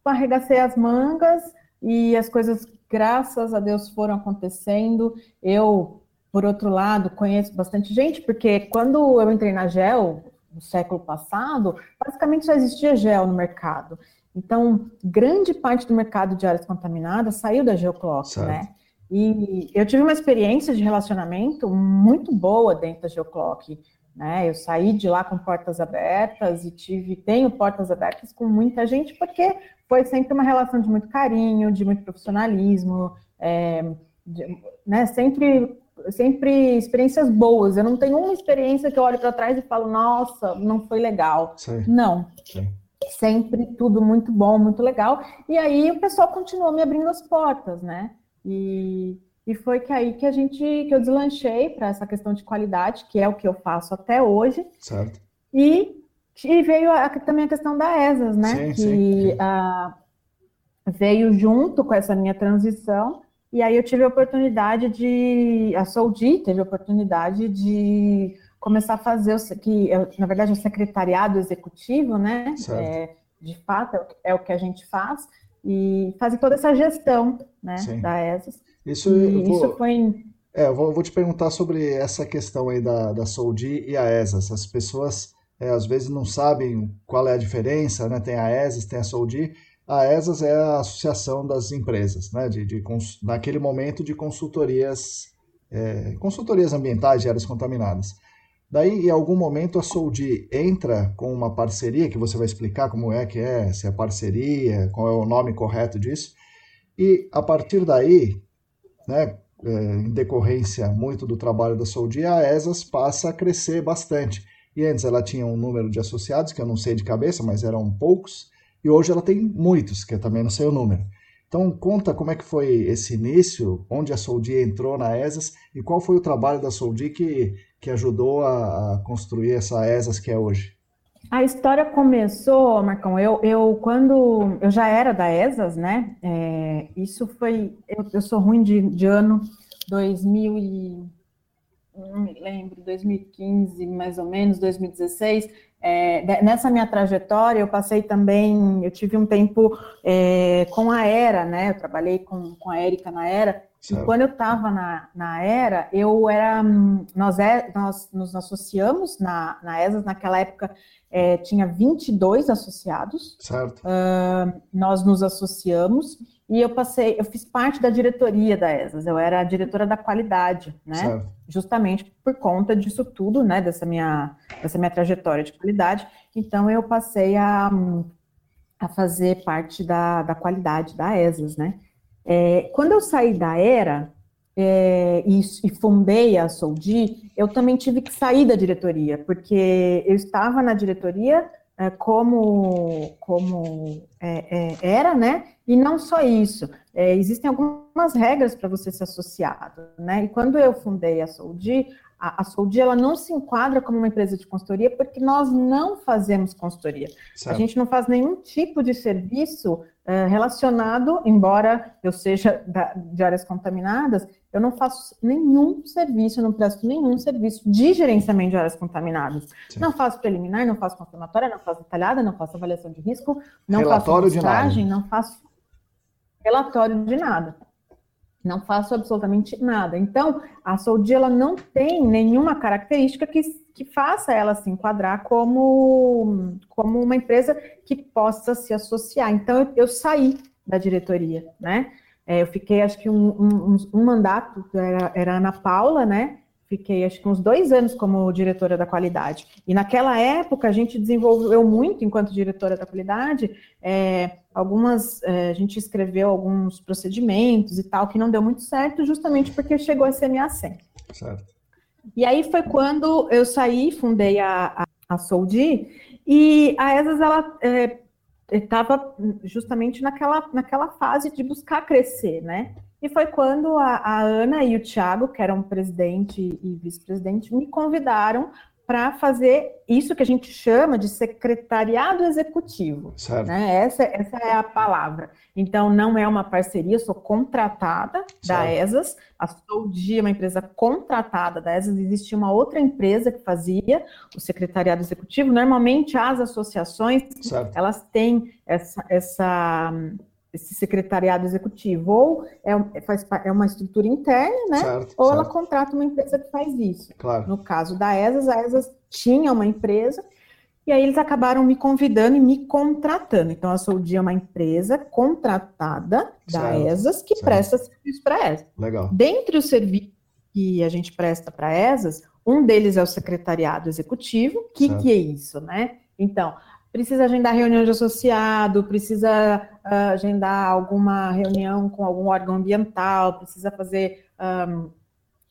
arregacei as mangas e as coisas, graças a Deus, foram acontecendo. Eu, por outro lado, conheço bastante gente, porque quando eu entrei na GEL, no século passado, basicamente só existia gel no mercado. Então, grande parte do mercado de áreas contaminadas saiu da Geoclock, né? E eu tive uma experiência de relacionamento muito boa dentro da Geoclock. Né? Eu saí de lá com portas abertas e tive, tenho portas abertas com muita gente, porque foi sempre uma relação de muito carinho, de muito profissionalismo, é, de, né? sempre, sempre experiências boas. Eu não tenho uma experiência que eu olho para trás e falo, nossa, não foi legal. Sim. Não. Sim. Sempre tudo muito bom, muito legal. E aí o pessoal continuou me abrindo as portas, né? E, e foi que aí que a gente que eu deslanchei para essa questão de qualidade, que é o que eu faço até hoje. Certo. E, e veio a, também a questão da ESAS, né? Sim, que sim. A, veio junto com essa minha transição. E aí eu tive a oportunidade de. A Soldi teve a oportunidade de começar a fazer o que, na verdade, é o secretariado executivo, né? É, de fato, é o que a gente faz e fazer toda essa gestão né, da ESAS. Isso, vou, isso foi. É, eu vou, vou, te perguntar sobre essa questão aí da, da Soldi e a ESAS. As pessoas é, às vezes não sabem qual é a diferença, né? Tem a ESAS, tem a Soldi. A ESAS é a associação das empresas, né? De, de, naquele momento de consultorias, é, consultorias ambientais de áreas contaminadas. Daí, em algum momento, a Soldi entra com uma parceria, que você vai explicar como é que é, se é parceria, qual é o nome correto disso. E, a partir daí, né, é, em decorrência muito do trabalho da Soldi, a ESAS passa a crescer bastante. E antes ela tinha um número de associados, que eu não sei de cabeça, mas eram poucos, e hoje ela tem muitos, que eu também não sei o número. Então, conta como é que foi esse início, onde a Soldi entrou na ESAS e qual foi o trabalho da Soldi que que ajudou a, construir essa ESAS que é hoje? A história começou, Marcão, eu, eu quando eu já era da ESAS, né? É, isso foi, eu, eu, sou ruim de, de ano 2000 e não me lembro, 2015, mais ou menos, 2016. É, nessa minha trajetória, eu passei também, eu tive um tempo é, com a Era, né? Eu trabalhei com, com a Érica na Era. E quando eu estava na, na era, eu era. Nós, é, nós nos associamos na, na ESAS, naquela época é, tinha 22 associados. Certo. Uh, nós nos associamos e eu passei, eu fiz parte da diretoria da ESAS, eu era a diretora da qualidade, né? Certo. Justamente por conta disso tudo, né? Dessa minha, dessa minha trajetória de qualidade. Então eu passei a, a fazer parte da, da qualidade da ESAS, né? É, quando eu saí da Era é, e, e, fundei a Soldi, eu também tive que sair da diretoria, porque eu estava na diretoria é, como, como é, é, era, né? E não só isso, é, existem algumas regras para você ser associado, né? E quando eu fundei a Soldi, a, a Soldi ela não se enquadra como uma empresa de consultoria porque nós não fazemos consultoria. Certo. A gente não faz nenhum tipo de serviço uh, relacionado, embora eu seja da, de áreas contaminadas, eu não faço nenhum serviço, não presto nenhum serviço de gerenciamento de áreas contaminadas. Sim. Não faço preliminar, não faço confirmatória, não faço detalhada, não faço avaliação de risco, não relatório faço mostragem, não faço relatório de nada. Não faço absolutamente nada. Então, a Soldi ela não tem nenhuma característica que, que faça ela se enquadrar como, como uma empresa que possa se associar. Então, eu, eu saí da diretoria, né? É, eu fiquei, acho que um, um, um mandato, era, era Ana Paula, né? Fiquei, acho que uns dois anos como diretora da qualidade. E naquela época, a gente desenvolveu muito, enquanto diretora da qualidade, é, algumas, é, a gente escreveu alguns procedimentos e tal, que não deu muito certo, justamente porque chegou a CMA 100. Certo. E aí foi quando eu saí, fundei a, a, a Soldi, e a ESAS, ela estava é, justamente naquela, naquela fase de buscar crescer, né? E foi quando a, a Ana e o Thiago, que eram presidente e vice-presidente, me convidaram para fazer isso que a gente chama de secretariado executivo. Né? Essa, essa é a palavra. Então, não é uma parceria, sou contratada certo. da ESAS. A Soldi é uma empresa contratada da ESAS. Existia uma outra empresa que fazia o secretariado executivo. Normalmente, as associações, certo. elas têm essa, essa esse secretariado executivo, ou é, faz, é uma estrutura interna, né? Certo, ou certo. ela contrata uma empresa que faz isso. Claro. No caso da ESAS, a ESAS tinha uma empresa, e aí eles acabaram me convidando e me contratando. Então, a Soldi é uma empresa contratada da certo, ESAS que presta serviço para a ESAS. Legal. Dentre os serviços que a gente presta para a ESAS, um deles é o secretariado executivo. O que, que é isso, né? Então, precisa agendar reunião de associado, precisa uh, agendar alguma reunião com algum órgão ambiental, precisa fazer um,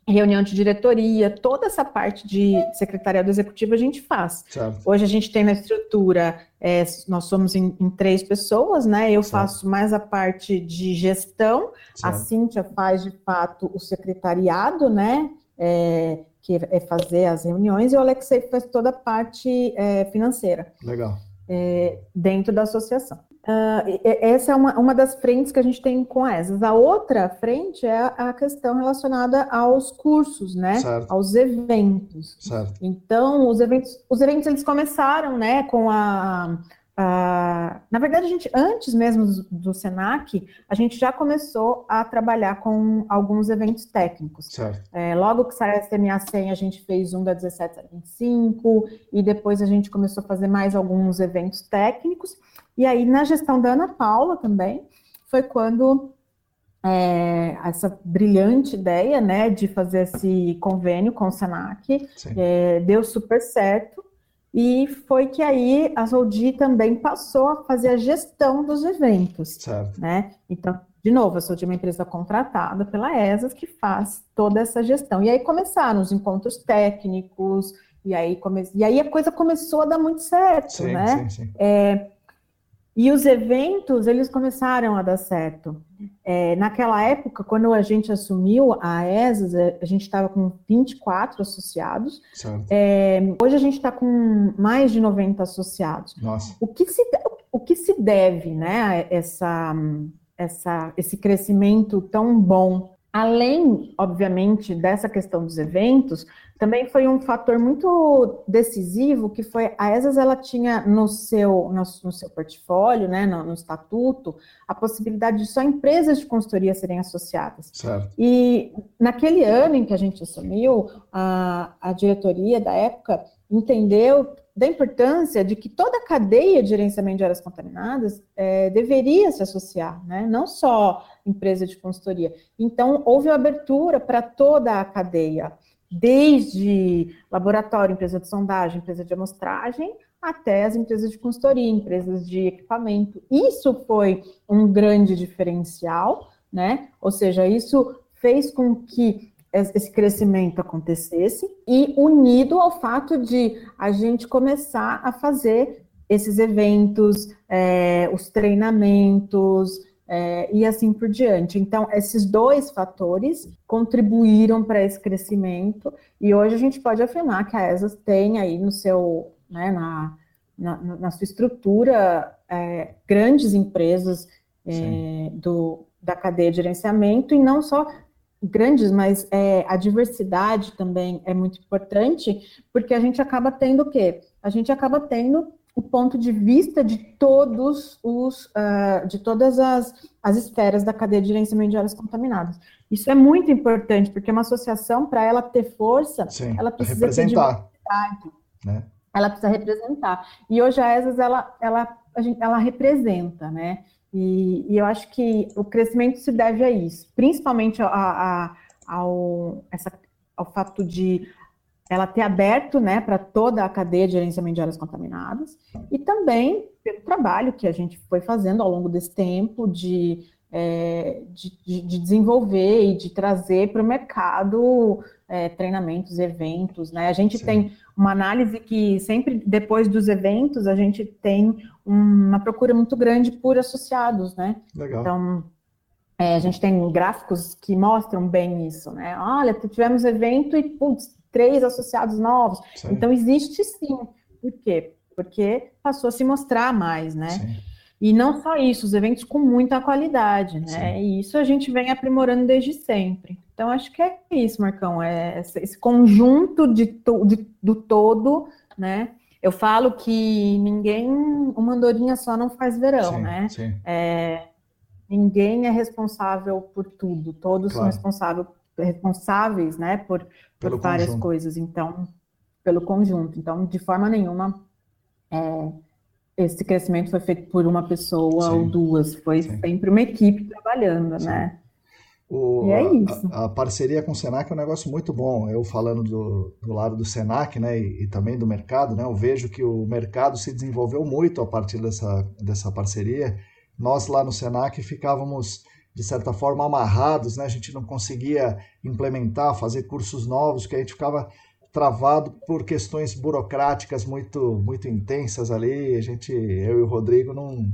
reunião de diretoria, toda essa parte de secretariado executivo a gente faz. Certo. Hoje a gente tem na estrutura, é, nós somos em, em, três pessoas, né? Eu certo. faço mais a parte de gestão, certo. a Cíntia faz de fato o secretariado, né? É, que é fazer as reuniões, e o Alexei faz toda a parte é, financeira. Legal é, dentro da associação. Uh, essa é uma, uma das frentes que a gente tem com essas. A outra frente é a questão relacionada aos cursos, né? Certo. Aos eventos. Certo. Então, os eventos, os eventos eles começaram, né, com a Uh, na verdade, a gente, antes mesmo do, do, Senac, a gente já começou a trabalhar com alguns eventos técnicos. É, logo que saiu a SMA 100, a gente fez um da 17 a 25, e depois a gente começou a fazer mais alguns eventos técnicos. E aí, na gestão da Ana Paula também, foi quando é, essa brilhante ideia né, de fazer esse convênio com o Senac é, deu super certo. E foi que aí a Soldi também passou a fazer a gestão dos eventos. Certo. Né? Então, de novo, a Soldi é uma empresa contratada pela ESAS que faz toda essa gestão. E aí começaram os encontros técnicos, e aí, come... e aí a coisa começou a dar muito certo, sim, né? Sim, sim. É, e os eventos, eles começaram a dar certo. É, naquela época, quando a gente assumiu a ESAS, é, a gente estava com 24 associados. É, hoje a gente está com mais de 90 associados. Nossa. O que se, o que se deve né, a essa, essa, esse crescimento tão bom Além, obviamente, dessa questão dos eventos, também foi um fator muito decisivo que foi a ESAS ela tinha no seu, no, no seu portfólio, né, no, no, estatuto, a possibilidade de só empresas de consultoria serem associadas. Certo. E naquele ano em que a gente assumiu, a, a diretoria da época entendeu da importância de que toda a cadeia de gerenciamento de áreas contaminadas é, deveria se associar, né? não só empresa de consultoria. Então, houve abertura para toda a cadeia, desde laboratório, empresa de sondagem, empresa de amostragem, até as empresas de consultoria, empresas de equipamento. Isso foi um grande diferencial, né? Ou seja, isso fez com que esse crescimento acontecesse e unido ao fato de a gente começar a fazer esses eventos, é, os treinamentos é, e assim por diante. Então, esses dois fatores contribuíram para esse crescimento e hoje a gente pode afirmar que a ESAS tem aí no seu, né, na, na, na sua estrutura é, grandes empresas do, da cadeia de gerenciamento e não só grandes, mas é, a diversidade também é muito importante, porque a gente acaba tendo o quê? A gente acaba tendo o ponto de vista de todos os, uh, de todas as, as esferas da cadeia de gerenciamento de áreas contaminadas. Isso é muito importante, porque uma associação, para ela ter força, Sim, ela precisa representar. Né? Ela precisa representar. E hoje a ESAS, ela, ela, ela representa, né? E, e, eu acho que o crescimento se deve a isso, principalmente a, a, ao, essa, ao fato de ela ter aberto né, para toda a cadeia de gerenciamento de áreas contaminadas, e também pelo trabalho que a gente foi fazendo ao longo desse tempo de, é, de, de, desenvolver e de trazer para o mercado é, treinamentos, eventos. Né? A gente Sim. tem uma análise que sempre depois dos eventos a gente tem uma procura muito grande por associados. Né? Legal. Então, é, a gente tem gráficos que mostram bem isso, né? Olha, tivemos evento e, putz, três associados novos. Sim. Então, existe sim. Por quê? Porque passou a se mostrar mais, né? Sim. E não só isso, os eventos com muita qualidade, né? Sim. E isso a gente vem aprimorando desde sempre. Então, acho que é isso, Marcão, é esse conjunto de, de do todo, né? Eu falo que ninguém, uma andorinha só não faz verão, sim, né? Sim. É, ninguém é responsável por tudo, todos claro. são responsáveis responsáveis, né, por, por várias conjunto. coisas, então, pelo conjunto. Então, de forma nenhuma, é, esse crescimento foi feito por uma pessoa sim, ou duas, foi sim. sempre uma equipe trabalhando, sim. né? O, e é isso. A, a, parceria com o Senac é um negócio muito bom. Eu falando do, do lado do Senac, né, e, e, também do mercado, né, eu vejo que o mercado se desenvolveu muito a partir dessa, dessa parceria. Nós lá no Senac ficávamos de certa forma amarrados, né? A gente não conseguia implementar, fazer cursos novos, que a gente ficava travado por questões burocráticas muito muito intensas ali. A gente, eu e o Rodrigo não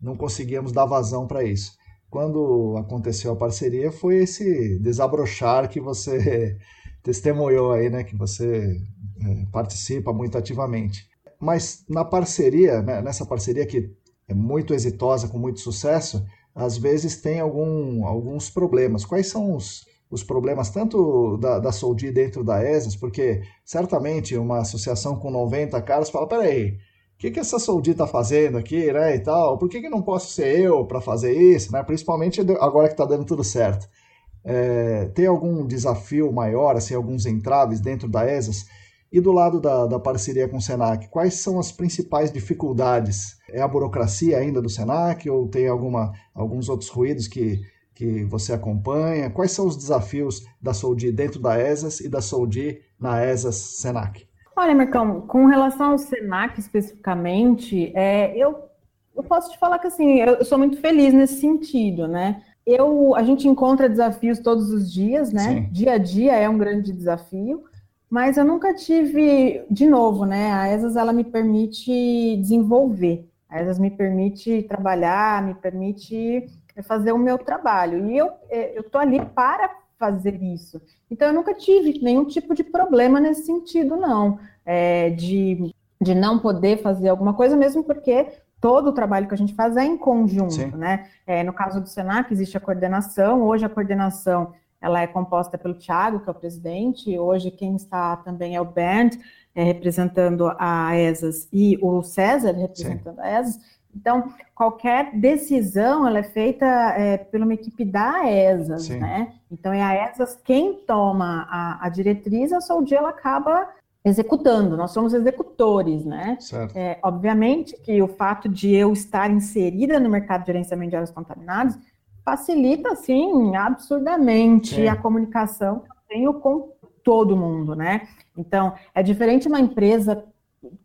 não conseguíamos dar vazão para isso. Quando aconteceu a parceria, foi esse desabrochar que você testemunhou aí, né? Que você é, participa muito ativamente. Mas na parceria, né, nessa parceria que é muito exitosa, com muito sucesso, às vezes tem algum, alguns problemas. Quais são os, os problemas tanto da, da Soldi dentro da ESAS? Porque certamente uma associação com 90 caras fala, peraí, o que, que essa Soldi está fazendo aqui, né, e tal? Por que, que não posso ser eu para fazer isso, né? Principalmente agora que está dando tudo certo. É, tem algum desafio maior, assim, alguns entraves dentro da ESAS? E do lado da, da parceria com o Senac, quais são as principais dificuldades? É a burocracia ainda do Senac ou tem alguma, alguns outros ruídos que, que você acompanha? Quais são os desafios da Soldi dentro da ESAS e da Soldi na ESAS Senac? Olha, Marcão, com relação ao Senac especificamente, é, eu, eu posso te falar que assim, eu, eu sou muito feliz nesse sentido, né? Eu, a gente encontra desafios todos os dias, né? Sim. Dia a dia é um grande desafio mas eu nunca tive, de novo, né? A ESAS ela me permite desenvolver, a ESAS me permite trabalhar, me permite fazer o meu trabalho. E eu é, tô ali para fazer isso. Então eu nunca tive nenhum tipo de problema nesse sentido, não, é, de, de não poder fazer alguma coisa, mesmo porque todo o trabalho que a gente faz é em conjunto, Sim. né? É, no caso do Senac existe a coordenação, hoje a coordenação ela é composta pelo Tiago, que é o presidente, hoje quem está também é o Bernd, é, representando a ESAS, e o César, representando Sim. a ESAS. Então, qualquer decisão, ela é feita é, por uma equipe da ESAS, Sim. né? Então, é a ESAS quem toma a, a diretriz, a Soldi, ela acaba executando, nós somos executores, né? É, obviamente que o fato de eu estar inserida no mercado de gerenciamento de áreas contaminadas facilita, assim, absurdamente a comunicação que eu tenho com todo mundo, né? Então, é diferente uma empresa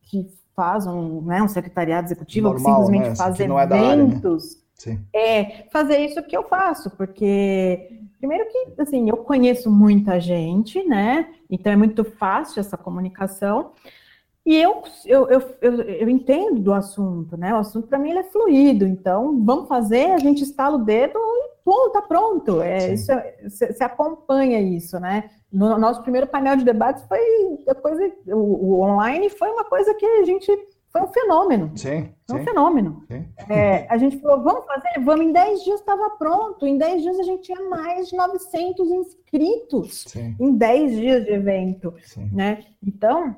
que faz um, né, um secretariado executivo, Normal, que simplesmente né? faz eventos. É, área, né? é, fazer isso que eu faço, porque primeiro que assim, eu conheço muita gente, né? Então é muito fácil essa comunicação. E eu, eu, eu, eu, eu entendo do assunto, né? O assunto para mim é fluido, então vamos fazer, a gente estala o dedo e pô, tá pronto. É, isso, você é, acompanha isso, né? No nosso primeiro painel de debates foi a coisa, o, o, online foi uma coisa que a gente foi um fenômeno. Sim. Foi um sim, fenômeno. Sim. É, a gente falou, vamos fazer, vamos, em 10 dias estava pronto. Em 10 dias a gente tinha mais de 900 inscritos. Sim. Em 10 dias de evento. Né? Então,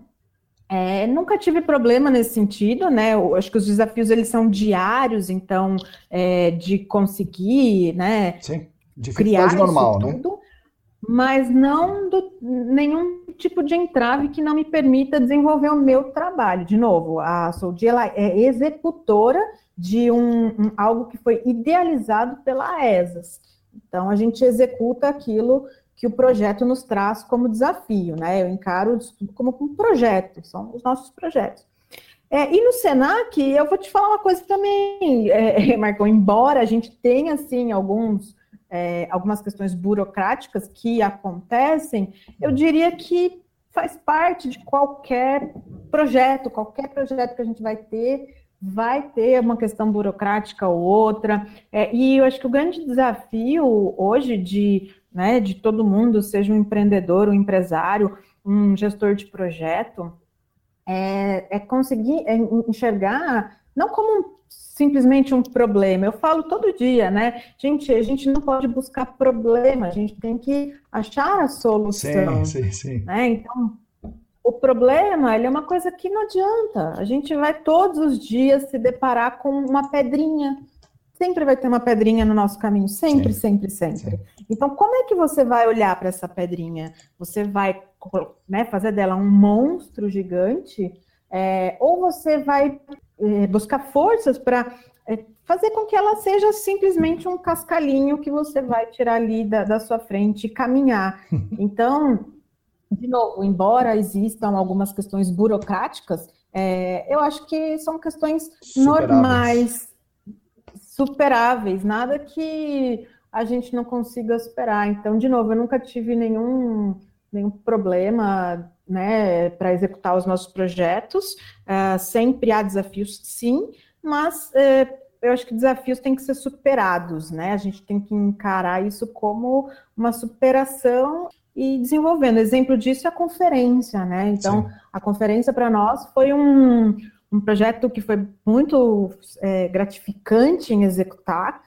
é, nunca tive problema nesse sentido, né? Eu acho que os desafios eles são diários, então é, de conseguir, né? Sim, criar normal, né? tudo. Né? Mas não do, nenhum tipo de entrave que não me permita desenvolver o meu trabalho. De novo, a Soldi ela é executora de um, um, algo que foi idealizado pela ESAS. Então, a gente executa aquilo que o projeto nos traz como desafio, né? Eu encaro como um projeto, são os nossos projetos. É, e no Senac, eu vou te falar uma coisa também, é, Marcão, embora a gente tenha, assim, alguns, é, algumas questões burocráticas que acontecem, eu diria que faz parte de qualquer projeto, qualquer projeto que a gente vai ter, vai ter uma questão burocrática ou outra, é, e eu acho que o grande desafio hoje de, né, de todo mundo, seja um empreendedor, um empresário, um gestor de projeto, é, é conseguir é enxergar não como simplesmente um problema. Eu falo todo dia, né? Gente, a gente não pode buscar problema, a gente tem que achar a solução. Sim, sim, sim. Né? Então, o problema ele é uma coisa que não adianta. A gente vai todos os dias se deparar com uma pedrinha. Sempre vai ter uma pedrinha no nosso caminho, sempre, sempre, sempre. Então, como é que você vai olhar para essa pedrinha? Você vai né, fazer dela um monstro gigante? É, ou você vai é, buscar forças para é, fazer com que ela seja simplesmente um cascalhinho que você vai tirar ali da, da sua frente e caminhar. Então, de novo, embora existam algumas questões burocráticas, é, eu acho que são questões superáveis. normais, superáveis, nada que a gente não consiga superar. Então, de novo, eu nunca tive nenhum, nenhum problema né, para executar os nossos projetos. Uh, sempre há desafios, sim, mas uh, eu acho que desafios têm que ser superados, né? A gente tem que encarar isso como uma superação e desenvolvendo. Exemplo disso é a conferência, né? Então, Sim. a conferência para nós foi um, um projeto que foi muito é, gratificante em executar,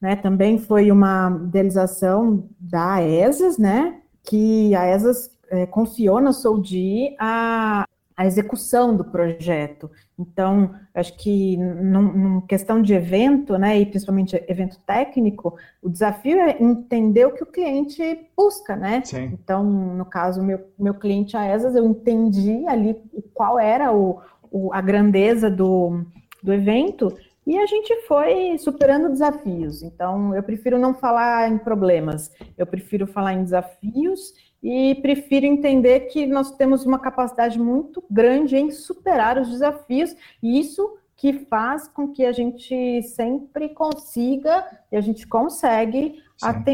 né? Também foi uma idealização da ESAS, né? Que a ESAS é, confiou na Soldi a, a execução do projeto. Então, acho que numa questão de evento, né, e principalmente evento técnico, o desafio é entender o que o cliente busca, né? Sim. Então, no caso, meu, meu cliente, a ESAS, eu entendi ali qual era o, o, a grandeza do, do evento e a gente foi superando desafios. Então, eu prefiro não falar em problemas, eu prefiro falar em desafios e prefiro entender que nós temos uma capacidade muito grande em superar os desafios, e isso que faz com que a gente sempre consiga e a gente consegue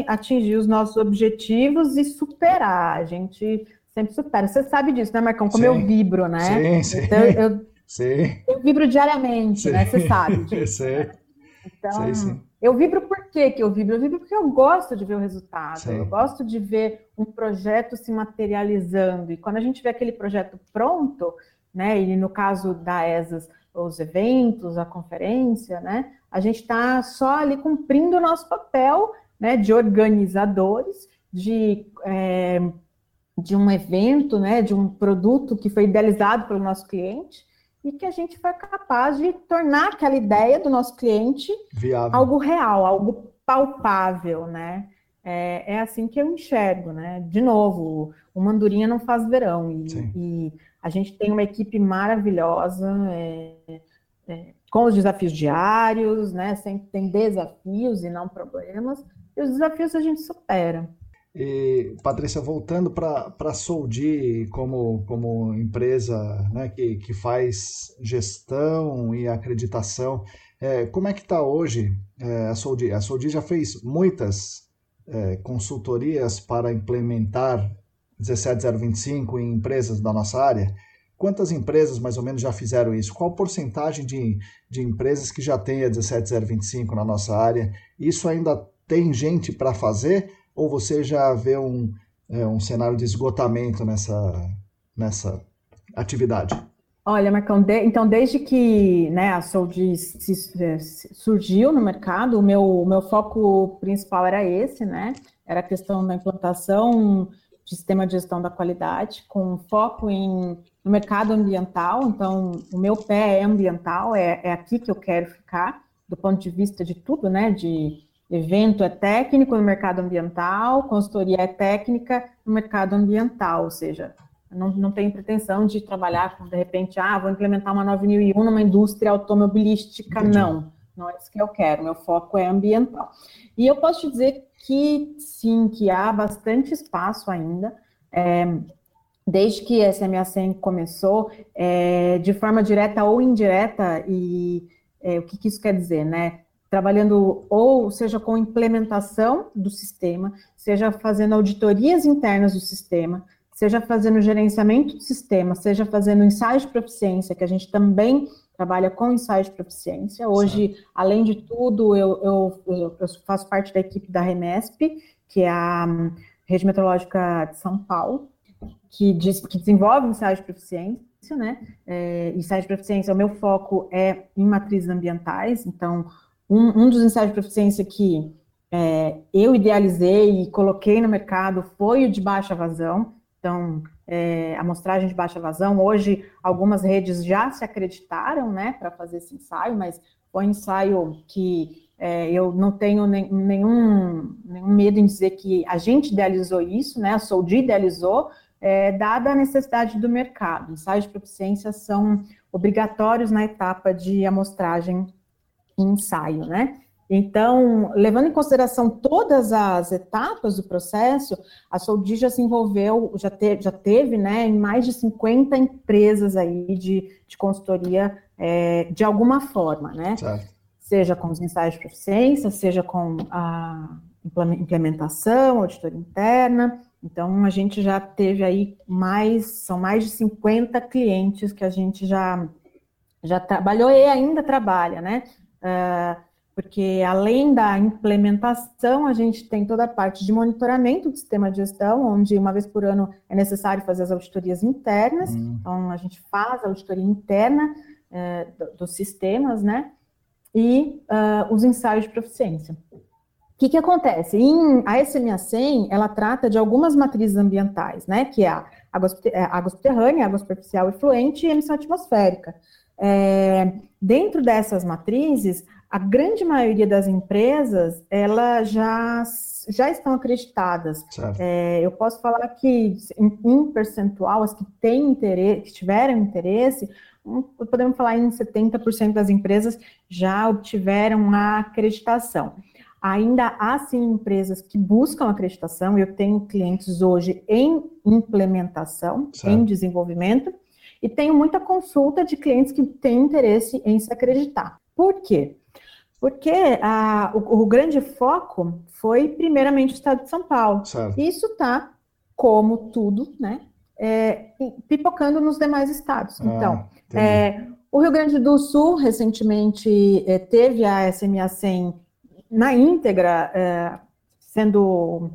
atingir os nossos objetivos e superar. A gente sempre supera. Você sabe disso, né, Marcão? Como sim. eu vibro, né? Sim, sim. Então, eu, sim. eu vibro diariamente, sim. né? Você sabe disso. Sim. Então, sim, sim. Eu vibro por quê que eu vibro? Eu vibro porque eu gosto de ver o resultado, Sim. eu gosto de ver um projeto se materializando. E quando a gente vê aquele projeto pronto, né, e no caso da ESAS, os eventos, a conferência, né, a gente está só ali cumprindo o nosso papel né, de organizadores, de, é, de um evento, né, de um produto que foi idealizado pelo nosso cliente, e que a gente foi capaz de tornar aquela ideia do nosso cliente Viável. algo real, algo palpável, né? É, é, assim que eu enxergo, né? De novo, o Mandurinha não faz verão e, e a gente tem uma equipe maravilhosa, é, é, com os desafios diários, né? Sempre tem desafios e não problemas, e os desafios a gente supera. E, Patrícia, voltando para a Soldi como, como empresa né, que, que faz gestão e acreditação, é, como é que está hoje é, a Soldi? A Soldi já fez muitas é, consultorias para implementar 17025 em empresas da nossa área. Quantas empresas mais ou menos já fizeram isso? Qual porcentagem de, de empresas que já tem a 17025 na nossa área? Isso ainda tem gente para fazer? Ou você já vê um, é, um cenário de esgotamento nessa, nessa atividade? Olha, Marcão, de, então desde que né, a Soldis é, surgiu no mercado, o meu, o meu foco principal era esse, né? Era a questão da implantação de sistema de gestão da qualidade, com foco em, no mercado ambiental. Então, o meu pé é ambiental, é, é aqui que eu quero ficar, do ponto de vista de tudo, né? De Evento é técnico no mercado ambiental, consultoria é técnica no mercado ambiental, ou seja, não, não tenho pretensão de trabalhar com, de repente, ah, vou implementar uma 9001 numa indústria automobilística, Entendi. não. Não é isso que eu quero, meu foco é ambiental. E eu posso te dizer que sim, que há bastante espaço ainda. É, desde que a SMA 100 começou, é, de forma direta ou indireta, e é, o que, que, isso quer dizer, né? Trabalhando ou seja com implementação do sistema, seja fazendo auditorias internas do sistema, seja fazendo gerenciamento do sistema, seja fazendo ensaio de proficiência, que a gente também trabalha com ensaio de proficiência. Hoje, certo. além de tudo, eu, eu, eu, faço parte da equipe da REMESP, que é a hum, Rede Meteorológica de São Paulo, que, diz, que desenvolve ensaio de proficiência, né? É, ensaio de proficiência, o meu foco é em matrizes ambientais, então, um, um dos ensaios de proficiência que é, eu idealizei e coloquei no mercado foi o de baixa vazão, então, é, amostragem de baixa vazão. Hoje, algumas redes já se acreditaram, né, para fazer esse ensaio, mas foi um ensaio que é, eu não tenho nem, nenhum, nenhum medo em dizer que a gente idealizou isso, né, a Soldi idealizou, é, dada a necessidade do mercado. Ensaios de proficiência são obrigatórios na etapa de amostragem ensaio, né? Então, levando em consideração todas as etapas do processo, a Soldi já se envolveu, já, te, já teve né, em mais de 50 empresas aí de, de consultoria é, de alguma forma, né? Certo. Seja com os ensaios de proficiência, seja com a implementação, auditoria interna. Então, a gente já teve aí mais, são mais de 50 clientes que a gente já, já trabalhou e ainda trabalha, né? Porque além da implementação, a gente tem toda a parte de monitoramento do sistema de gestão, onde uma vez por ano é necessário fazer as auditorias internas, hum. então a gente faz a auditoria interna é, dos sistemas, né? E uh, os ensaios de proficiência. O que, que acontece? Em, a SMA 100, ela trata de algumas matrizes ambientais, né? Que é a água, é, água subterrânea, água superficial e fluente e emissão atmosférica. É, dentro dessas matrizes, a grande maioria das empresas, elas já, já estão acreditadas. É, eu posso falar que, em, em, percentual, as que têm interesse, que tiveram interesse, podemos falar em 70% das empresas já obtiveram a acreditação. Ainda há, sim, empresas que buscam acreditação, eu tenho clientes hoje em implementação, certo. em desenvolvimento, e tenho muita consulta de clientes que têm interesse em se acreditar. Por quê? Porque a, o, o, grande foco foi, primeiramente, o estado de São Paulo. Certo. Isso está, como tudo, né, é, pipocando nos demais estados. Ah, então, é, o Rio Grande do Sul, recentemente, é, teve a SMA 100 na íntegra, é, sendo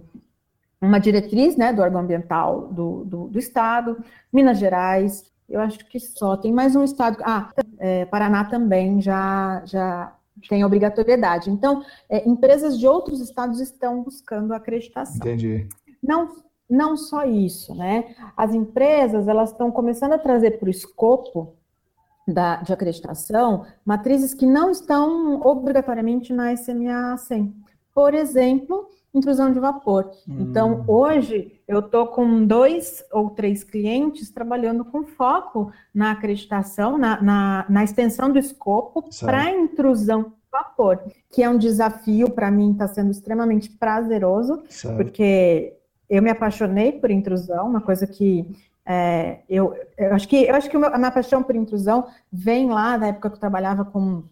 uma diretriz né, do órgão ambiental do, do, do, estado. Minas Gerais, eu acho que só. Tem mais um estado. Ah, é, Paraná também já, já tem obrigatoriedade. Então, é, empresas de outros estados estão buscando acreditação. Entendi. Não, não só isso, né? As empresas elas estão começando a trazer para o escopo da, de acreditação matrizes que não estão obrigatoriamente na SMA 100. Por exemplo, intrusão de vapor. Hum. Então, hoje, eu estou com dois ou três clientes trabalhando com foco na acreditação, na, na, na extensão do escopo para intrusão de vapor, que é um desafio para mim, está sendo extremamente prazeroso, certo. porque eu me apaixonei por intrusão, uma coisa que é, eu, eu, acho que eu acho que a minha paixão por intrusão vem lá da época que eu trabalhava com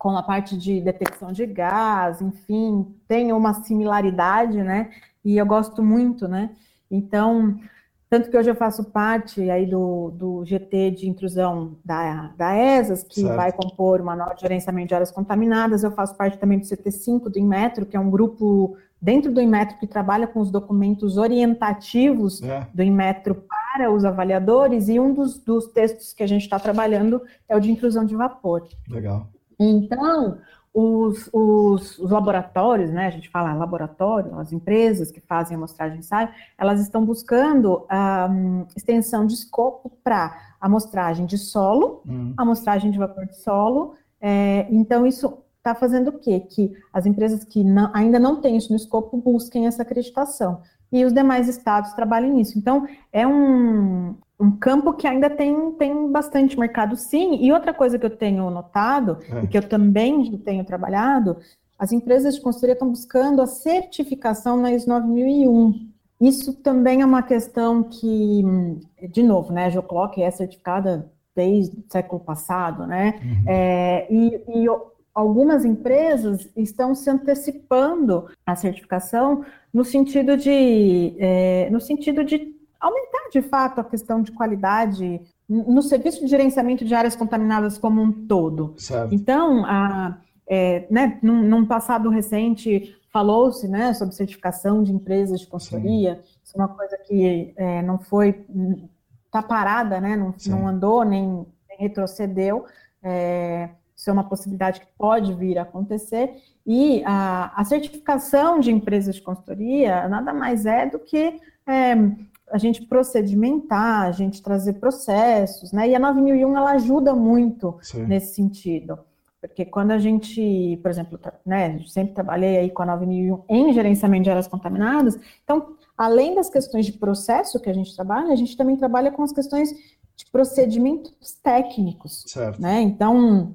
com a parte de detecção de gás, enfim, tem uma similaridade, né? E eu gosto muito, né? Então, tanto que hoje eu faço parte aí do, do GT de intrusão da, da ESAS, que certo. vai compor uma nova de gerenciamento de áreas contaminadas. Eu faço parte também do CT5 do Inmetro, que é um grupo dentro do Inmetro que trabalha com os documentos orientativos é. do Inmetro para os avaliadores, e um dos, dos textos que a gente está trabalhando é o de intrusão de vapor. Legal. Então, os, os, os, laboratórios, né, a gente fala laboratório, as empresas que fazem amostragem de ensaio, elas estão buscando um, extensão de escopo para amostragem de solo, hum. amostragem de vapor de solo. É, então, isso está fazendo o quê? Que as empresas que não, ainda não têm isso no escopo busquem essa acreditação. E os demais estados trabalhem nisso. Então, é um, um campo que ainda tem, tem bastante mercado, sim. E outra coisa que eu tenho notado, é. e que eu também tenho trabalhado, as empresas de consultoria estão buscando a certificação na ISO 9001. Isso também é uma questão que, de novo, né, a Geoclock é certificada desde o século passado, né, uhum. é, e, e algumas empresas estão se antecipando à certificação no sentido de, é, no sentido de aumentar de fato a questão de qualidade no serviço de gerenciamento de áreas contaminadas como um todo. Certo. Então, a, é, né, num, num, passado recente, falou-se né, sobre certificação de empresas de consultoria, Sim. isso é uma coisa que é, não foi, está parada, né, não, não andou nem, nem retrocedeu, é, isso é uma possibilidade que pode vir a acontecer, e a, a certificação de empresas de consultoria nada mais é do que é, a gente procedimentar, a gente trazer processos, né, e a 9001 ela ajuda muito Sim. nesse sentido. Porque quando a gente, por exemplo, né, sempre trabalhei aí com a 9001 em gerenciamento de áreas contaminadas, então, além das questões de processo que a gente trabalha, a gente também trabalha com as questões de procedimentos técnicos. Certo. Né? Então,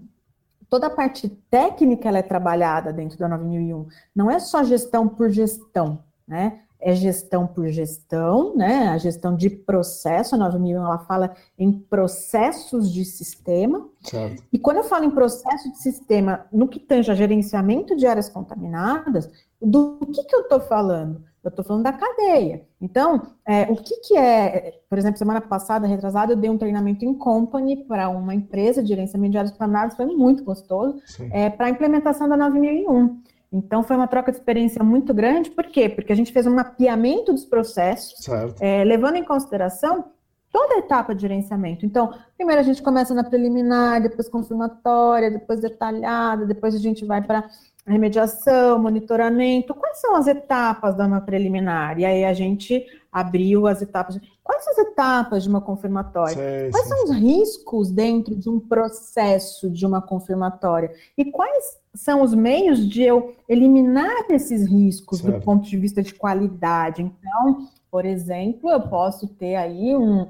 toda a parte técnica ela é trabalhada dentro da 9001. Não é só gestão por gestão, né? é gestão por gestão, né? A gestão de processo, a 9000 ela fala em processos de sistema. Certo. E quando eu falo em processo de sistema, no que tange a gerenciamento de áreas contaminadas, do que, que eu estou falando? Eu estou falando da cadeia. Então, é, o que, que é, por exemplo, semana passada, retrasada, eu dei um treinamento em company para uma empresa de gerenciamento de áreas contaminadas, foi muito gostoso, é, para a implementação da 9001. Então, foi uma troca de experiência muito grande, por quê? Porque a gente fez um mapeamento dos processos, é, levando em consideração toda a etapa de gerenciamento. Então, primeiro a gente começa na preliminar, depois confirmatória, depois detalhada, depois a gente vai para remediação, monitoramento. Quais são as etapas da uma preliminar? E aí a gente abriu as etapas. Quais são as etapas de uma confirmatória? Sei, quais são os riscos dentro de um processo de uma confirmatória? E quais são os meios de eu eliminar esses riscos certo. do ponto de vista de qualidade. Então, por exemplo, eu posso ter aí um,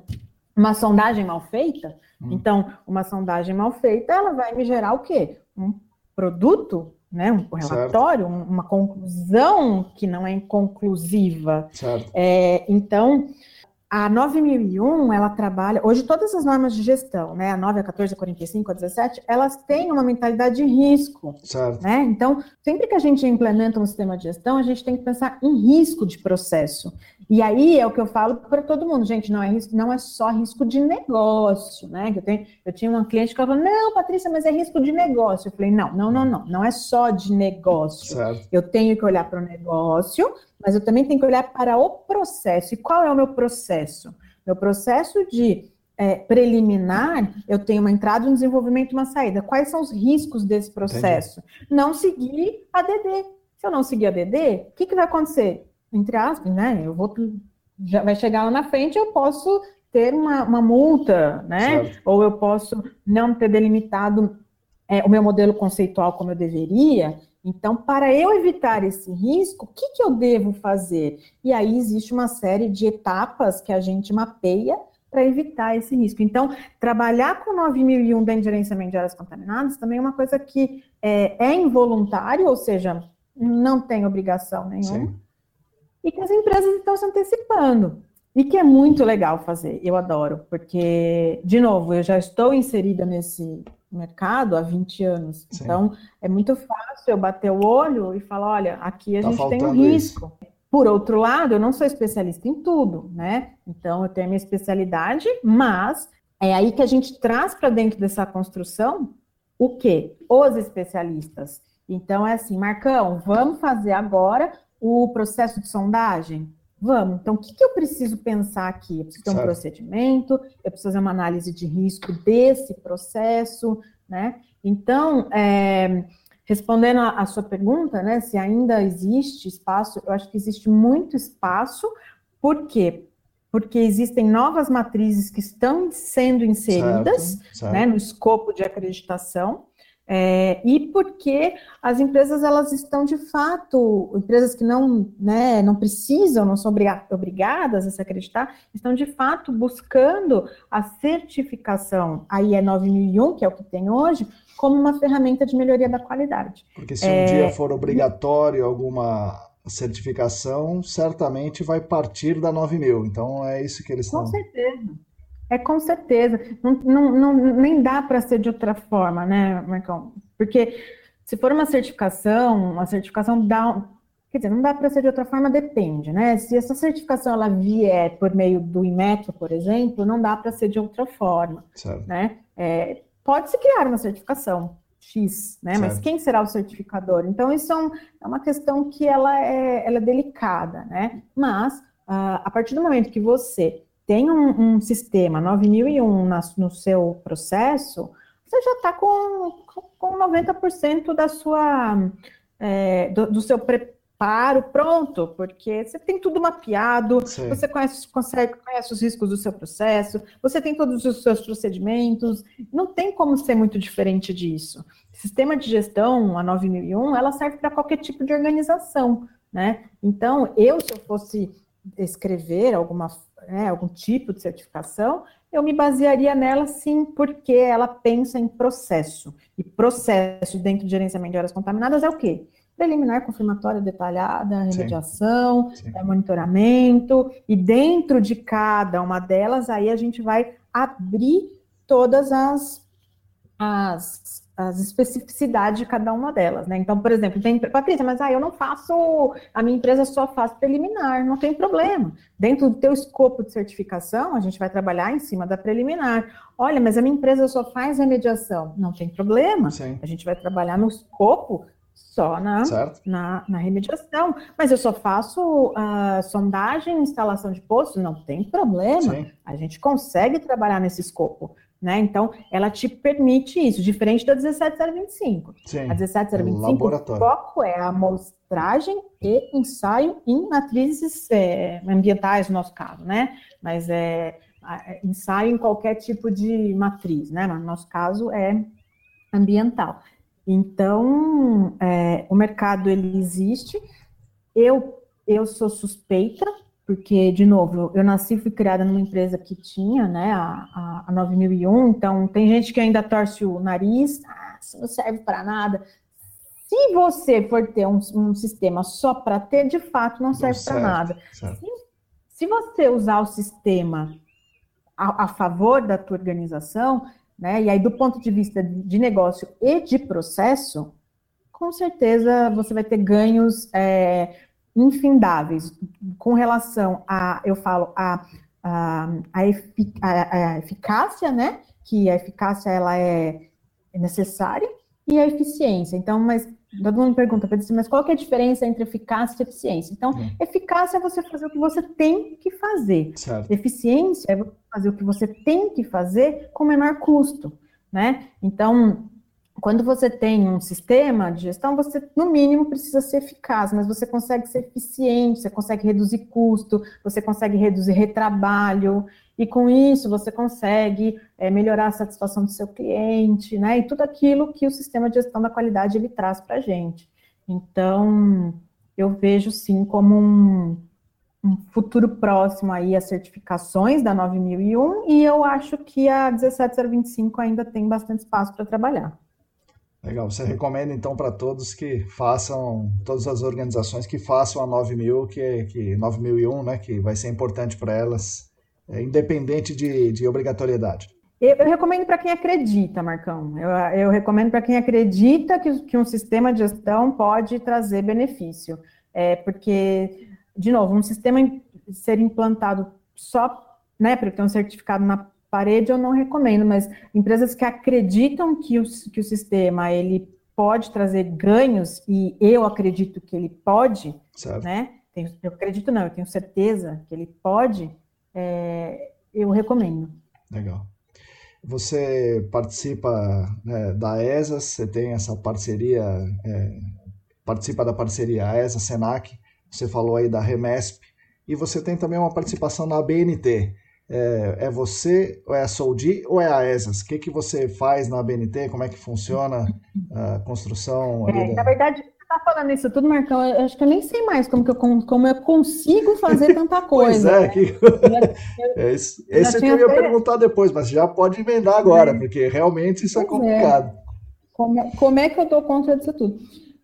uma sondagem mal feita. Hum. Então, uma sondagem mal feita, ela vai me gerar o quê? Um produto, né? Um relatório, certo. uma conclusão que não é inconclusiva. É, então, a 9001, ela trabalha, hoje todas as normas de gestão, né, a 9, a 14, a 45, a 17, elas têm uma mentalidade de risco, certo. né? Então, sempre que a gente implementa um sistema de gestão, a gente tem que pensar em risco de processo. E aí é o que eu falo para todo mundo, gente, não é risco, não é só risco de negócio, né? Eu, tenho, eu tinha uma cliente que falou, não, Patrícia, mas é risco de negócio. Eu falei, não, não, não, não, não é só de negócio. Certo. Eu tenho que olhar para o negócio, mas eu também tenho que olhar para o processo. E qual é o meu processo? Meu processo de é, preliminar, eu tenho uma entrada, um desenvolvimento e uma saída. Quais são os riscos desse processo? Entendi. Não seguir a DD. Se eu não seguir a DD, o que, que vai acontecer? Entre aspas, né? Eu vou já vai chegar lá na frente, eu posso ter uma, uma multa, né? Certo. Ou eu posso não ter delimitado é, o meu modelo conceitual como eu deveria. Então, para eu evitar esse risco, o que, que eu devo fazer? E aí existe uma série de etapas que a gente mapeia para evitar esse risco. Então, trabalhar com 9001 dentro de gerenciamento de áreas contaminadas também é uma coisa que é, é involuntário, ou seja, não tem obrigação nenhuma. Sim e que as empresas estão se antecipando. E que é muito legal fazer, eu adoro, porque, de novo, eu já estou inserida nesse mercado há 20 anos, Sim. então é muito fácil eu bater o olho e falar: olha, aqui a tá gente tem um risco. Isso. Por outro lado, eu não sou especialista em tudo, né? Então, eu tenho a minha especialidade, mas é aí que a gente traz para dentro dessa construção o quê? Os especialistas. Então, é assim, Marcão, vamos fazer agora o processo de sondagem? Vamos. Então, o que, que eu preciso pensar aqui? Eu preciso ter um procedimento, eu preciso fazer uma análise de risco desse processo, né? Então, é, respondendo a, a, sua pergunta, né, se ainda existe espaço, eu acho que existe muito espaço, por quê? Porque existem novas matrizes que estão sendo inseridas certo, certo. Né, no escopo de acreditação, É, e porque as empresas elas estão de fato, empresas que não, né, não precisam, não são obrigadas a se acreditar, estão de fato buscando a certificação, aí é 9001, que é o que tem hoje, como uma ferramenta de melhoria da qualidade. Porque se um é, dia for obrigatório alguma certificação, certamente vai partir da 9000. Então é isso que eles com estão. Com certeza. É com certeza. Não, não, não nem dá para ser de outra forma, né, Marcão? Porque se for uma certificação, uma certificação dá. Quer dizer, não dá para ser de outra forma, depende, né? Se essa certificação ela vier por meio do Inmetro, por exemplo, não dá para ser de outra forma, certo. né? É, Pode-se criar uma certificação X, né? Certo. Mas quem será o certificador? Então, isso é, um, é uma questão que ela é, ela é delicada, né? Mas, uh, a partir do momento que você tem um, um sistema 9001 na, no seu processo, você já está com, com 90% da sua, é, do, do, seu preparo pronto, porque você tem tudo mapeado, Sim. você conhece, consegue, conhece os riscos do seu processo, você tem todos os seus procedimentos, não tem como ser muito diferente disso. Sistema de gestão, a 9001, ela serve para qualquer tipo de organização, né? Então, eu, se eu fosse escrever alguma, né, algum tipo de certificação, eu me basearia nela sim, porque ela pensa em processo. E processo dentro de gerenciamento de áreas contaminadas é o quê? Preliminar, confirmatória detalhada, remediação, sim, sim. É, monitoramento, e dentro de cada uma delas, aí a gente vai abrir todas as, as as especificidades de cada uma delas, né? Então, por exemplo, tem, Patrícia, mas ah, eu não faço, a minha empresa só faz preliminar, não tem problema. Dentro do teu escopo de certificação, a gente vai trabalhar em cima da preliminar. Olha, mas a minha empresa só faz remediação, não tem problema. Sim. A gente vai trabalhar no escopo só na, na, na, remediação. Mas eu só faço uh, sondagem, instalação de poço, não tem problema. Sim. A gente consegue trabalhar nesse escopo. Né? Então, ela te permite isso, diferente da 17025. Sim, a 17025, o foco é a amostragem e ensaio em matrizes é, ambientais, no nosso caso, né? Mas é, é, ensaio em qualquer tipo de matriz, né? No nosso caso é ambiental. Então, é, o mercado, ele existe. Eu, eu sou suspeita, porque, de novo, eu nasci e fui criada numa empresa que tinha, né, a, a, a 9001, então tem gente que ainda torce o nariz, ah, isso não serve para nada. Se você for ter um, um sistema só para ter, de fato, não serve para nada. Se, se, você usar o sistema a, a, favor da tua organização, né, e aí do ponto de vista de negócio e de processo, com certeza você vai ter ganhos é, infindáveis com relação a, eu falo, a, a, a, efic, a, a eficácia, né? Que a eficácia ela é necessária e a eficiência. Então, mas todo mundo pergunta, mas qual que é a diferença entre eficácia e eficiência? Então, hum. eficácia é você fazer o que você tem que fazer. Certo. Eficiência é você fazer o que você tem que fazer com menor custo, né? Então, quando você tem um sistema de gestão, você, no mínimo, precisa ser eficaz, mas você consegue ser eficiente, você consegue reduzir custo, você consegue reduzir retrabalho, e com isso você consegue é, melhorar a satisfação do seu cliente, né? E tudo aquilo que o sistema de gestão da qualidade ele traz para a gente. Então, eu vejo sim como um, um futuro próximo aí as certificações da 9001 e eu acho que a 17025 ainda tem bastante espaço para trabalhar. Legal. Você recomenda então para todos que façam, todas as organizações que façam a 9000, que, é, que 9001, né, que vai ser importante para elas, é, independente de, de obrigatoriedade. Eu, eu recomendo para quem acredita, Marcão. Eu, eu recomendo para quem acredita que, que um sistema de gestão pode trazer benefício. É, porque, de novo, um sistema ser implantado só, né, para ter um certificado na parede eu não recomendo, mas empresas que acreditam que o, que o sistema ele pode trazer ganhos e eu acredito que ele pode, certo. né? Eu acredito não, eu tenho certeza que ele pode, é, eu recomendo. Legal. Você participa né, da ESA, você tem essa parceria, é, participa da parceria ESA-SENAC, você falou aí da REMESP, e você tem também uma participação na BNT. É, é você, ou é a Soldi, ou é a ESAS? O que, que você faz na BNT? Como é que funciona a construção? É, na verdade, tá falando isso tudo, Marcão, eu acho que eu nem sei mais como, que eu, como eu consigo fazer tanta coisa. pois é, que... é esse, esse é que eu ia perguntar depois, mas já pode emendar agora, é. porque realmente isso é pois é complicado. É. Como, como é que eu dou conta disso tudo?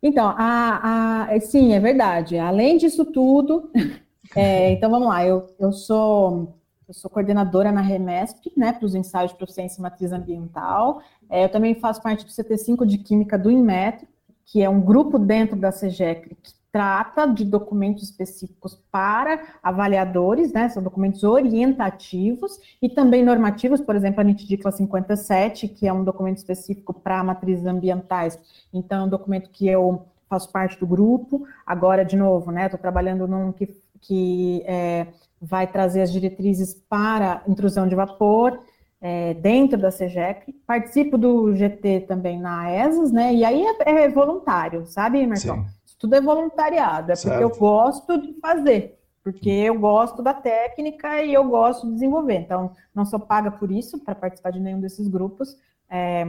Então, a, a, sim, é verdade. Além disso tudo, é, então vamos lá, eu, eu sou eu sou coordenadora na REMESP, né, para os ensaios de proficiência matriz ambiental. É, eu também faço parte do CT5 de Química do Inmetro, que é um grupo dentro da CEGEC que trata de documentos específicos para avaliadores, né, são documentos orientativos e também normativos, por exemplo, a NITDICLA 57, que é um documento específico para matrizes ambientais, então é um documento que eu faço parte do grupo, agora, de novo, né, estou trabalhando num que, que é, vai trazer as diretrizes para intrusão de vapor é, dentro da CEGEC, participo do GT também na ESAS, né? E aí é, é voluntário, sabe, Marcão? Isso tudo é voluntariado, é certo. porque eu gosto de fazer, porque eu gosto da técnica e eu gosto de desenvolver. Então, não sou paga por isso, para participar de nenhum desses grupos. É,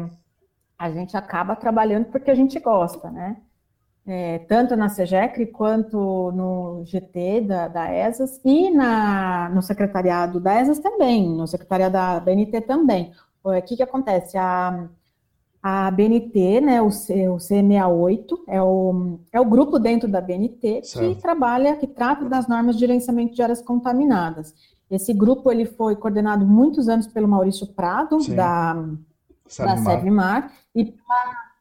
a gente acaba trabalhando porque a gente gosta, né? É, tanto na SEGECRE quanto no GT da, da ESAS e na, no secretariado da ESAS também, no secretariado da BNT também. O que, que acontece? A, a BNT, né, o, C, o C68, é o, é o grupo dentro da BNT certo. que trabalha, que trata das normas de gerenciamento de áreas contaminadas. Esse grupo ele foi coordenado muitos anos pelo Maurício Prado, Sim. da, da Sevmar, e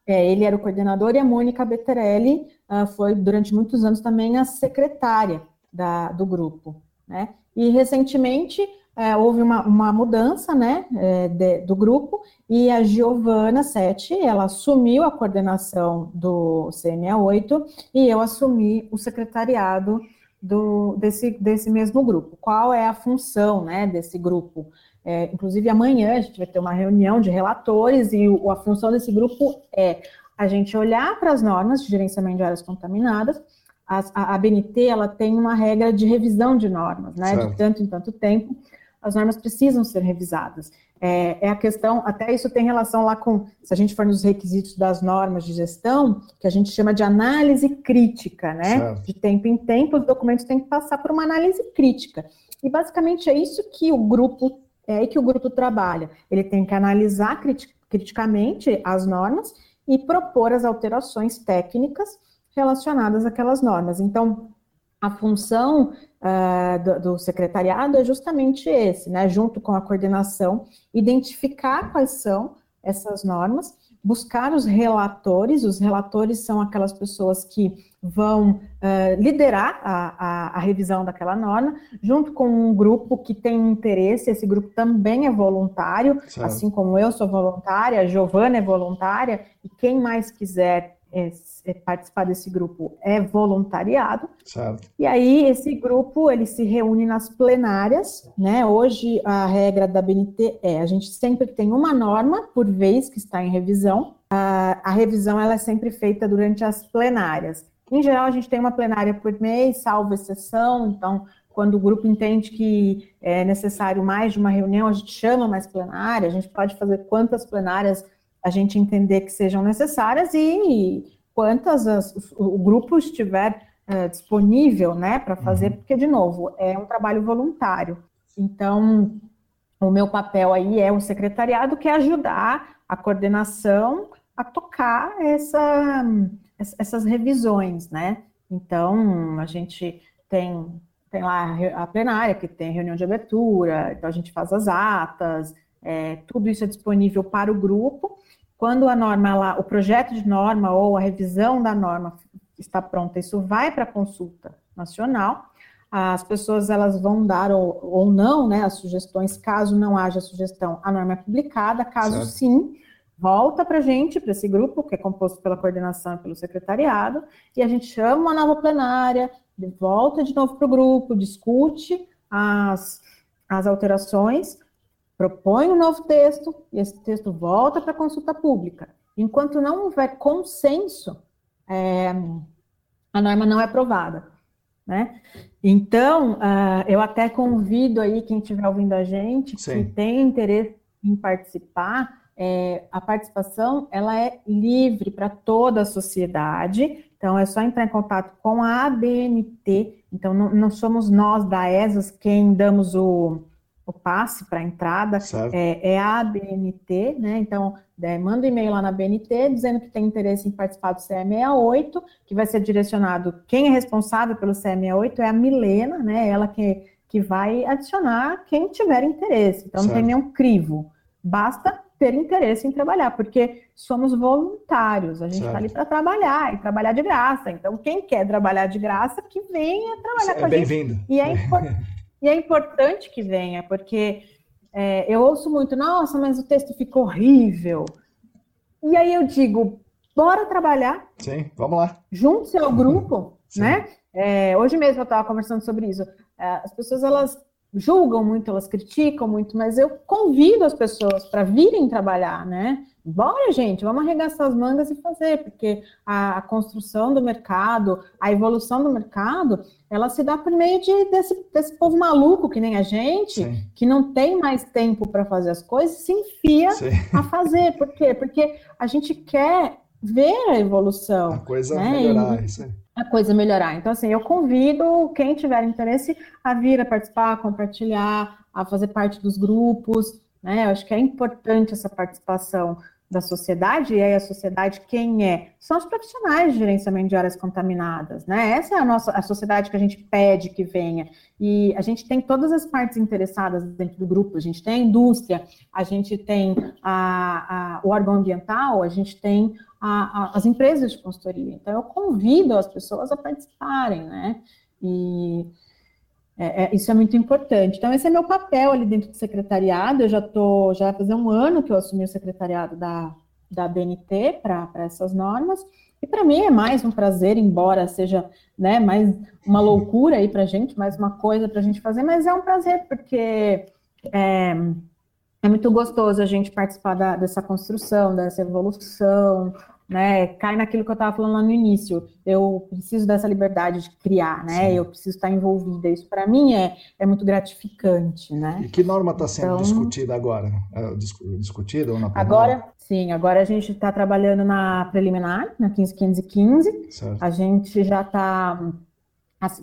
é, ele era o coordenador e a Mônica Betterelli uh, foi, durante muitos anos, também a secretária da, do grupo. Né? E, recentemente, uh, houve uma, uma mudança né, é, de, do grupo e a Giovana Sete, ela assumiu a coordenação do CMA8 e eu assumi o secretariado do, desse, desse mesmo grupo. Qual é a função né, desse grupo? É, inclusive, amanhã a gente vai ter uma reunião de relatores e o, a função desse grupo é a gente olhar para as normas de gerenciamento de áreas contaminadas. As, a, a, BNT ela tem uma regra de revisão de normas, né? Certo. De tanto em tanto tempo, as normas precisam ser revisadas. É, é, a questão, até isso tem relação lá com, se a gente for nos requisitos das normas de gestão, que a gente chama de análise crítica, né? Certo. De tempo em tempo, os documentos têm que passar por uma análise crítica. E basicamente é isso que o grupo é aí que o grupo trabalha. Ele tem que analisar crit criticamente as normas e propor as alterações técnicas relacionadas àquelas normas. Então, a função uh, do, do, secretariado é justamente esse, né? Junto com a coordenação, identificar quais são essas normas buscar os relatores, os relatores são aquelas pessoas que vão uh, liderar a, a, a, revisão daquela norma, junto com um grupo que tem interesse, esse grupo também é voluntário, certo. assim como eu sou voluntária, a Giovana é voluntária, e quem mais quiser é, é, participar desse grupo é voluntariado. Certo. E aí esse grupo ele se reúne nas plenárias, né? Hoje a regra da BNT é a gente sempre tem uma norma por vez que está em revisão. A, a revisão ela é sempre feita durante as plenárias. Em geral a gente tem uma plenária por mês, salvo exceção. Então quando o grupo entende que é necessário mais de uma reunião, a gente chama mais plenária. A gente pode fazer quantas plenárias a gente entender que sejam necessárias e quantas as, o, grupo estiver uh, disponível né, para fazer, uhum. porque, de novo, é um trabalho voluntário. Então, o meu papel aí é o secretariado, que é ajudar a coordenação a tocar essa, essas revisões, né? Então, a gente tem, tem lá a plenária, que tem reunião de abertura, então a gente faz as atas, é, tudo isso é disponível para o grupo, quando a norma, ela, o projeto de norma ou a revisão da norma está pronta, isso vai para a consulta nacional. As pessoas elas vão dar ou, ou não, né, as sugestões. Caso não haja sugestão, a norma é publicada. Caso certo. sim, volta para a gente, para esse grupo, que é composto pela coordenação e pelo secretariado, e a gente chama uma nova plenária, volta de novo para o grupo, discute as, as alterações, propõe um novo texto e esse texto volta para consulta pública. Enquanto não houver consenso, é, a norma não é aprovada. né? Então, uh, eu até convido aí quem estiver ouvindo a gente, Sim. que tem interesse em participar, é, a participação ela é livre para toda a sociedade. Então, é só entrar em contato com a ABNT. Então, não, não somos nós da ESAS quem damos o, o passe para a entrada, é, é, a ABNT, né? Então, é, manda um e-mail lá na BNT dizendo que tem interesse em participar do CE68, que vai ser direcionado. Quem é responsável pelo CE68 é a Milena, né? Ela que, que vai adicionar quem tiver interesse. Então, certo. não tem nenhum crivo. Basta ter interesse em trabalhar, porque somos voluntários, a gente está ali para trabalhar e trabalhar de graça. Então, quem quer trabalhar de graça, que venha trabalhar é com a gente. Bem-vindo. E, é e é importante que venha, porque é, eu ouço muito, nossa, mas o texto ficou horrível. E aí eu digo, bora trabalhar. Sim, vamos lá. Junte-se ao grupo, né? É, hoje mesmo eu estava conversando sobre isso. É, as pessoas, elas julgam muito, elas criticam muito, mas eu convido as pessoas para virem trabalhar, né? Bora, gente, vamos arregaçar as mangas e fazer, porque a, a, construção do mercado, a evolução do mercado, ela se dá por meio de, desse, desse povo maluco que nem a gente, Sim. que não tem mais tempo para fazer as coisas, se enfia Sim. a fazer. Por quê? Porque a gente quer ver a evolução. A coisa né? melhorar, e, isso aí a coisa melhorar. Então, assim, eu convido quem tiver interesse a vir a participar, a compartilhar, a fazer parte dos grupos, né? Eu acho que é importante essa participação da sociedade, e aí a sociedade quem é? São os profissionais de gerenciamento de áreas contaminadas, né? Essa é a nossa a sociedade que a gente pede que venha. E a gente tem todas as partes interessadas dentro do grupo, a gente tem a indústria, a gente tem a, a o órgão ambiental, a gente tem a, a, as empresas de consultoria. Então, eu convido as pessoas a participarem, né? E é, é, isso é muito importante. Então, esse é meu papel ali dentro do secretariado. Eu já estou, já vai um ano que eu assumi o secretariado da, da BNT para essas normas. E para mim é mais um prazer, embora seja né, mais uma loucura aí para a gente, mais uma coisa para a gente fazer, mas é um prazer, porque é, é muito gostoso a gente participar da, dessa construção, dessa evolução, né? Cai naquilo que eu estava falando lá no início. Eu preciso dessa liberdade de criar, né? Sim. Eu preciso estar envolvida. Isso para mim é, é muito gratificante, né? E que norma está sendo então, discutida agora? É, discutida ou na Agora, sim. Agora a gente está trabalhando na preliminar, na 15515. Certo. A gente já está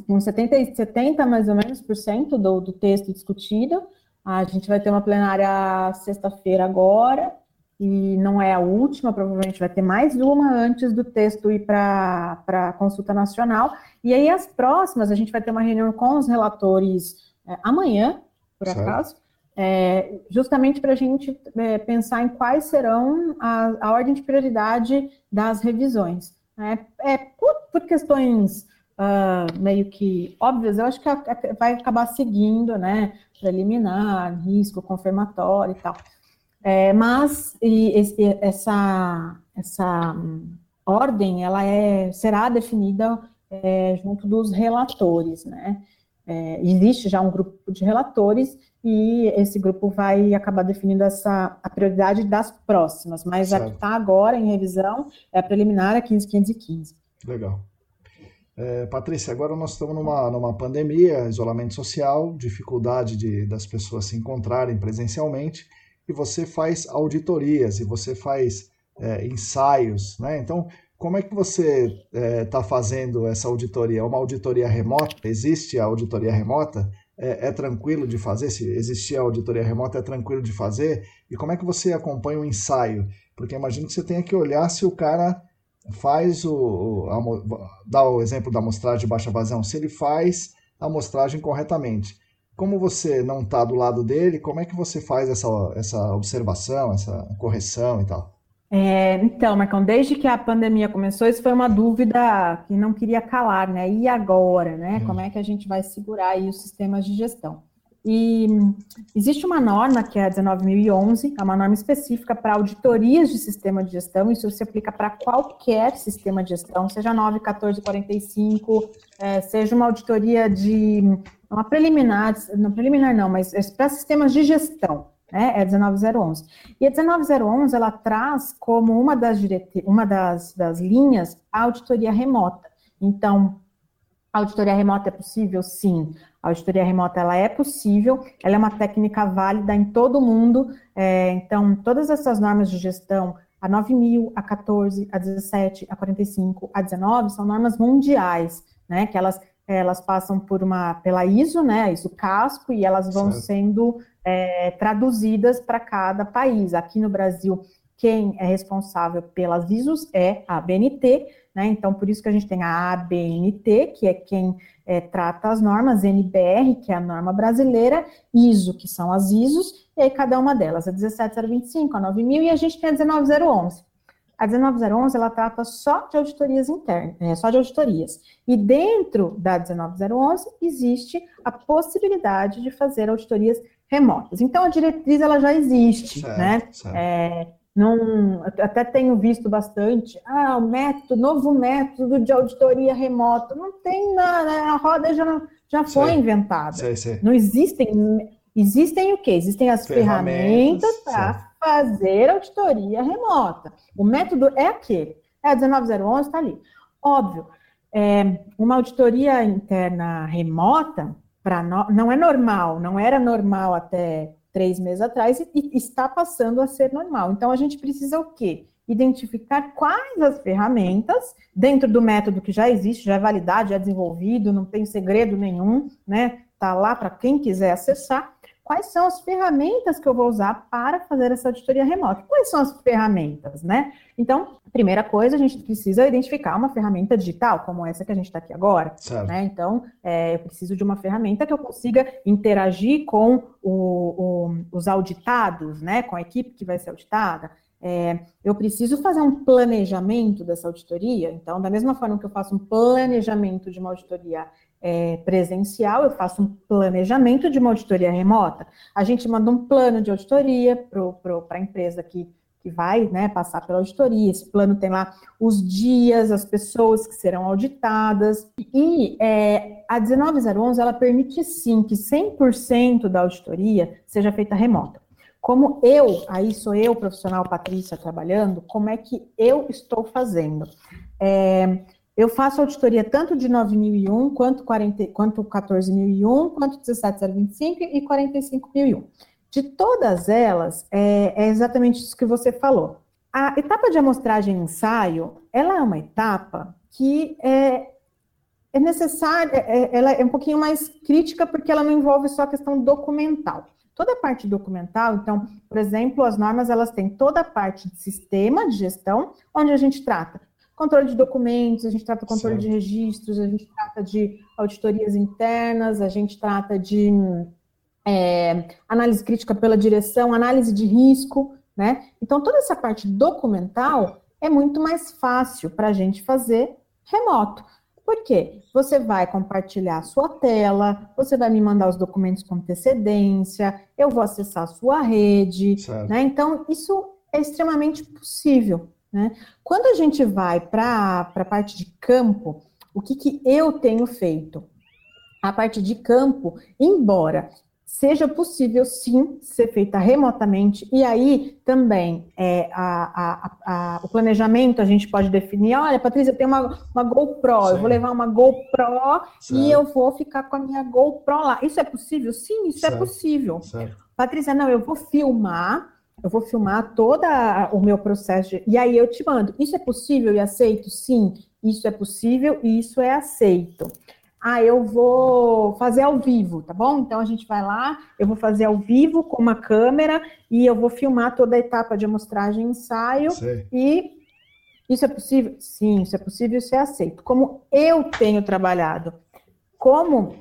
com 70, 70 mais ou menos por cento do, do texto discutido. A gente vai ter uma plenária sexta-feira agora e não é a última, provavelmente vai ter mais uma antes do texto ir para a consulta nacional. E aí, as próximas, a gente vai ter uma reunião com os relatores é, amanhã, por certo. acaso, é, justamente para a gente é, pensar em quais serão a, a, ordem de prioridade das revisões. É, é por, por, questões uh, meio que óbvias, eu acho que a, a, vai acabar seguindo, né? Preliminar, risco, confirmatório e tal. É, mas essa, essa ordem ela é, será definida é, junto dos relatores, né? É, existe já um grupo de relatores e esse grupo vai acabar definindo essa a prioridade das próximas, mas certo. a que está agora em revisão é a preliminar a 15515. Legal. É, Patrícia, agora nós estamos numa, numa pandemia, isolamento social, dificuldade de, das pessoas se encontrarem presencialmente e você faz auditorias e você faz é, ensaios, né? Então, como é que você está é, tá fazendo essa auditoria? É uma auditoria remota? Existe a auditoria remota? É, é, tranquilo de fazer? Se existir a auditoria remota, é tranquilo de fazer? E como é que você acompanha o ensaio? Porque imagino que você tenha que olhar se o cara faz o. A, dá o exemplo da amostragem de baixa vazão, se ele faz a amostragem corretamente como você não está do lado dele, como é que você faz essa, essa observação, essa correção e tal? É, então, Marcão, desde que a pandemia começou, isso foi uma dúvida que não queria calar, né? E agora, né? Hum. Como é que a gente vai segurar aí os sistemas de gestão? E existe uma norma, que é a 19.011, é uma norma específica para auditorias de sistema de gestão, isso se aplica para qualquer sistema de gestão, seja 9, 14, 45, é, seja uma auditoria de, uma preliminar, não preliminar não, mas é para sistemas de gestão, né, é a 19011. E a 19011, ela traz como uma das, direte, uma das, das linhas a auditoria remota. Então, A auditoria remota é possível? Sim. A auditoria remota ela é possível, ela é uma técnica válida em todo o mundo. É, então, todas essas normas de gestão, a 9.000, a 14, a 17, a 45, a 19, são normas mundiais, né? Que elas, elas passam por uma, pela ISO, né? ISO casco, e elas vão certo. sendo é, traduzidas para cada país. Aqui no Brasil, quem é responsável pelas ISOs é a BNT, né? Então, por isso que a gente tem a ABNT, que é quem é, trata as normas, NBR, que é a norma brasileira, ISO, que são as ISOs, e aí cada uma delas, a 17025, a 9000 e a gente tem a 19011. A 19011, ela trata só de auditorias internas, é, só de auditorias. E dentro da 19011 existe a possibilidade de fazer auditorias remotas. Então, a diretriz, ela já existe, certo, né? Certo. É, não, até tenho visto bastante, ah, o método, novo método de auditoria remota. Não tem nada, a roda já, já foi sei, inventada. Sei, sei. Não existem, existem o quê? Existem as ferramentas, ferramentas para fazer auditoria remota. O método é aquele, é a 19011, está ali. Óbvio, é, uma auditoria interna remota, para no, não é normal, não era normal até três meses atrás e, e está passando a ser normal. Então, a gente precisa o quê? Identificar quais as ferramentas, dentro do método que já existe, já é validado, já é desenvolvido, não tem segredo nenhum, né? Está lá para quem quiser acessar quais são as ferramentas que eu vou usar para fazer essa auditoria remota. Quais são as ferramentas, né? Então, primeira coisa, a gente precisa identificar uma ferramenta digital, como essa que a gente está aqui agora. Né? Então, é, eu preciso de uma ferramenta que eu consiga interagir com o, o, os auditados, né? Com a equipe que vai ser auditada. É, eu preciso fazer um planejamento dessa auditoria. Então, da mesma forma que eu faço um planejamento de uma auditoria é, presencial, eu faço um planejamento de uma auditoria remota. A gente manda um plano de auditoria para a empresa que, que vai né, passar pela auditoria. Esse plano tem lá os dias, as pessoas que serão auditadas. E é, a 19011 ela permite sim que 100% da auditoria seja feita remota. Como eu, aí sou eu, profissional Patrícia, trabalhando, como é que eu estou fazendo? É, eu faço auditoria tanto de 9001, quanto, 40, quanto 14001, quanto 17025 e 45001. De todas elas, é, é exatamente isso que você falou. A etapa de amostragem e ensaio, ela é uma etapa que é, é necessária, é, é, ela é um pouquinho mais crítica porque ela não envolve só a questão documental. Toda a parte documental, então, por exemplo, as normas elas têm toda a parte de sistema de gestão, onde a gente trata controle de documentos, a gente trata controle certo. de registros, a gente trata de auditorias internas, a gente trata de é, análise crítica pela direção, análise de risco, né? Então, toda essa parte documental é muito mais fácil para a gente fazer remoto. Por quê? Você vai compartilhar a sua tela, você vai me mandar os documentos com antecedência, eu vou acessar a sua rede, né? Então, isso é extremamente possível. Né? Quando a gente vai para a parte de campo, o que, que eu tenho feito? A parte de campo, embora seja possível sim ser feita remotamente, e aí também é, a, a, a, o planejamento a gente pode definir, olha, Patrícia, eu tenho uma, uma GoPro, sim. eu vou levar uma GoPro certo. e eu vou ficar com a minha GoPro lá. Isso é possível? Sim, isso é certo. é possível. Patrícia, não, eu vou filmar eu vou filmar todo o meu processo de, e aí eu te mando. Isso é possível e aceito? Sim, isso é possível e isso é aceito. Ah, eu vou fazer ao vivo, tá bom? Então a gente vai lá, eu vou fazer ao vivo com uma câmera e eu vou filmar toda a etapa de amostragem e ensaio. Sei. E isso é possível? Sim, isso é possível, isso é aceito. Como eu tenho trabalhado, como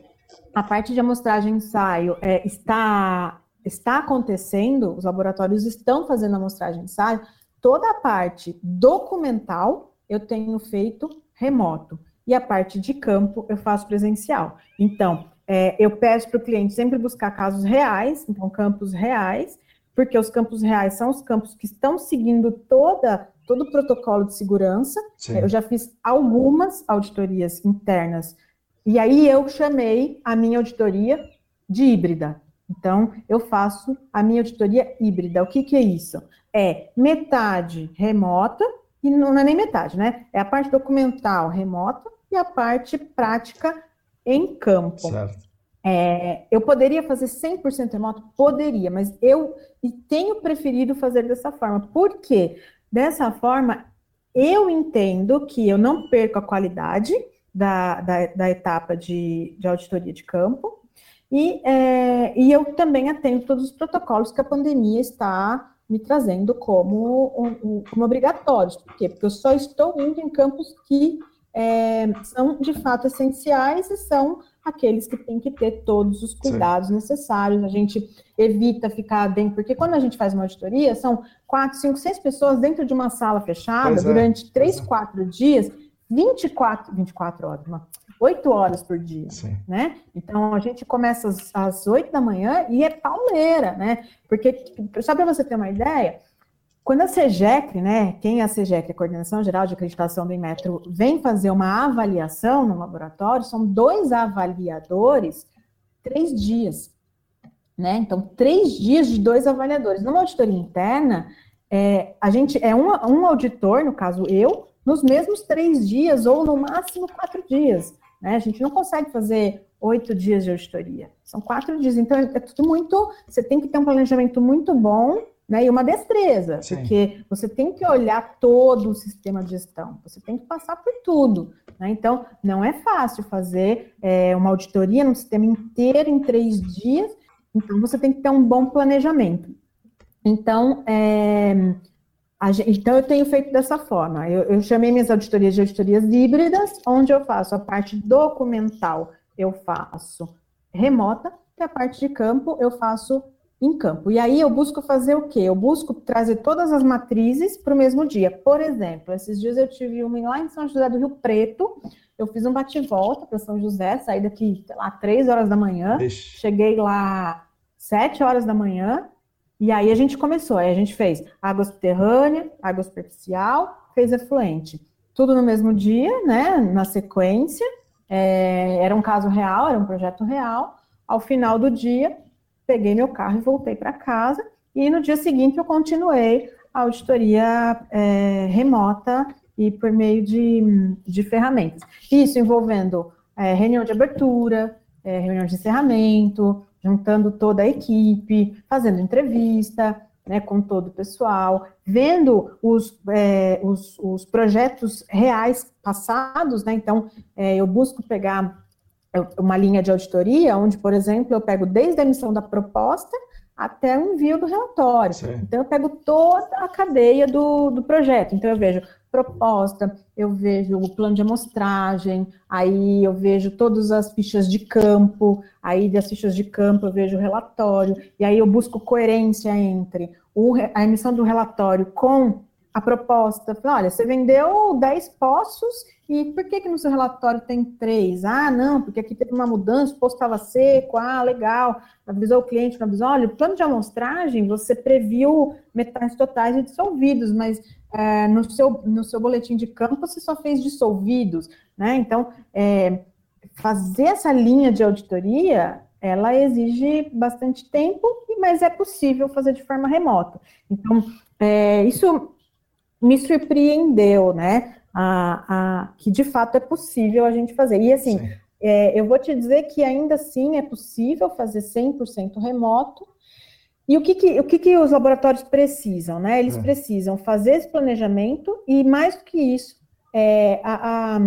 a parte de amostragem e ensaio é, está está acontecendo, os laboratórios estão fazendo a amostragem de ensaio, toda a parte documental eu tenho feito remoto e a parte de campo eu faço presencial. Então, é, eu peço para o cliente sempre buscar casos reais, então campos reais, porque os campos reais são os campos que estão seguindo toda todo o protocolo de segurança. Sim. Eu já fiz algumas auditorias internas e aí eu chamei a minha auditoria de híbrida. Então, eu faço a minha auditoria híbrida. O que, que é isso? É metade remota, e não é nem metade, né? É a parte documental remota e a parte prática em campo. Certo. É, eu poderia fazer 100% remoto? Poderia, mas eu tenho preferido fazer dessa forma. Por quê? Dessa forma, eu entendo que eu não perco a qualidade da, da, da etapa de, de auditoria de campo, e, é, e eu também atendo todos os protocolos que a pandemia está me trazendo como, um, como obrigatórios. Por quê? Porque eu só estou indo em campos que é, são de fato essenciais e são aqueles que têm que ter todos os cuidados Sim. necessários. A gente evita ficar dentro, porque quando a gente faz uma auditoria, são quatro, cinco, seis pessoas dentro de uma sala fechada pois é, durante é. três, quatro dias, 24, 24 horas, uma, 8 horas por dia, Sim. né? Então a gente começa às, 8 da manhã e é pauleira, né? Porque, só para você ter uma ideia, quando a CEGEC, né, quem é a CEGEC, a Coordenação Geral de Acreditação do Inmetro, vem fazer uma avaliação no laboratório, são dois avaliadores, três dias, né? Então, três dias de dois avaliadores. Numa auditoria interna, é, a gente é um, um auditor, no caso eu, nos mesmos três dias, ou no máximo quatro dias. Né? A gente não consegue fazer oito dias de auditoria, são quatro dias. Então, é tudo muito. Você tem que ter um planejamento muito bom né, e uma destreza, Sim. porque você tem que olhar todo o sistema de gestão, você tem que passar por tudo. Né? Então, não é fácil fazer é, uma auditoria no sistema inteiro em três dias, então você tem que ter um bom planejamento. Então, é, Gente, então, eu tenho feito dessa forma. Eu, eu, chamei minhas auditorias de auditorias híbridas, onde eu faço a parte documental, eu faço remota, e a parte de campo eu faço em campo. E aí eu busco fazer o quê? Eu busco trazer todas as matrizes para o mesmo dia. Por exemplo, esses dias eu tive uma lá em São José do Rio Preto, eu fiz um bate-volta para São José, saí daqui, sei lá, três horas da manhã, Ixi. cheguei lá sete horas da manhã, e aí a gente começou, aí a gente fez água subterrânea, água superficial, fez efluente. Tudo no mesmo dia, né? Na sequência. É, era um caso real, era um projeto real. Ao final do dia, peguei meu carro e voltei para casa. E no dia seguinte eu continuei a auditoria é, remota e por meio de, de ferramentas. Isso envolvendo é, reunião de abertura, é, reunião de encerramento, juntando toda a equipe, fazendo entrevista né, com todo o pessoal, vendo os, é, os, os, projetos reais passados, né? Então, é, eu busco pegar uma linha de auditoria, onde, por exemplo, eu pego desde a emissão da proposta até o envio do relatório. Sim. Então, eu pego toda a cadeia do, do projeto. Então, eu vejo proposta, eu vejo o plano de amostragem, aí eu vejo todas as fichas de campo, aí das fichas de campo eu vejo o relatório, e aí eu busco coerência entre o, a emissão do relatório com a proposta. Falei, olha, você vendeu 10 poços e por que, que no seu relatório tem três? Ah, não, porque aqui teve uma mudança, o poço estava seco, ah, legal, avisou o cliente, não avisou. Olha, o plano de amostragem, você previu metais totais e dissolvidos, mas é, no, seu, no seu boletim de campo você só fez dissolvidos, né? Então, é, fazer essa linha de auditoria, ela exige bastante tempo, mas é possível fazer de forma remota. Então, é, isso me surpreendeu, né? A, a, que de fato é possível a gente fazer. E assim, é, eu vou te dizer que ainda assim é possível fazer 100% remoto, e o que, que o que, que, os laboratórios precisam? Né? Eles é. precisam fazer esse planejamento e, mais do que isso, é, a, a,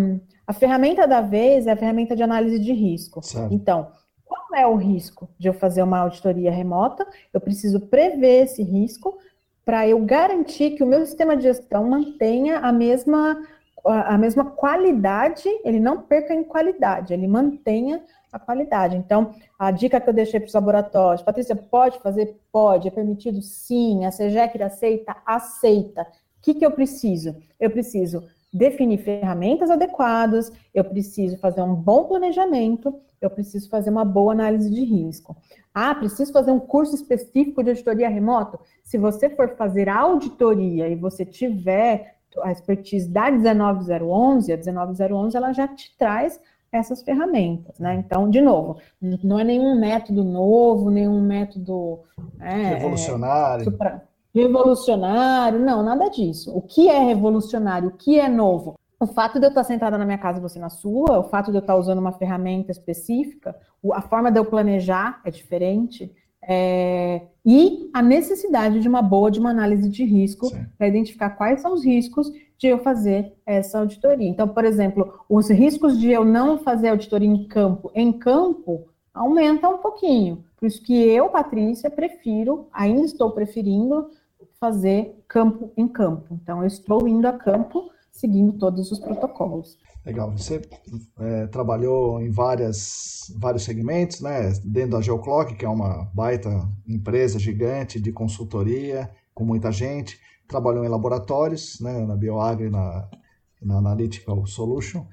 a, ferramenta da vez é a ferramenta de análise de risco. Certo. Então, qual é o risco de eu fazer uma auditoria remota? Eu preciso prever esse risco para eu garantir que o meu sistema de gestão mantenha a mesma, a mesma qualidade, ele não perca em qualidade, ele mantenha a qualidade. Então, a dica que eu deixei para os laboratórios, Patrícia, pode fazer? Pode. É permitido? Sim. A CEGEC aceita? Aceita. O que, que eu preciso? Eu preciso definir ferramentas adequadas, eu preciso fazer um bom planejamento, eu preciso fazer uma boa análise de risco. Ah, preciso fazer um curso específico de auditoria remota? Se você for fazer auditoria e você tiver a expertise da 19011, a 19011 ela já te traz essas ferramentas, né? Então, de novo, não é nenhum método novo, nenhum método é, revolucionário. Supra, revolucionário, não, nada disso. O que é revolucionário, o que é novo? o fato de eu estar sentada na minha casa e você na sua, o fato de eu estar usando uma ferramenta específica, a forma de eu planejar é diferente, é, e a necessidade de uma boa de uma análise de risco para identificar quais são os riscos de eu fazer essa auditoria. Então, por exemplo, os riscos de eu não fazer auditoria em campo, em campo, aumenta um pouquinho. Por isso que eu, Patrícia, prefiro, ainda estou preferindo fazer campo em campo. Então, eu estou indo a campo seguindo todos os protocolos. Legal. Você é, trabalhou em várias, vários segmentos, né? Dentro da Geoclock, que é uma baita empresa gigante de consultoria, com muita gente. Trabalhou em laboratórios, né? Na BioAgri, na, na Analytical Solution.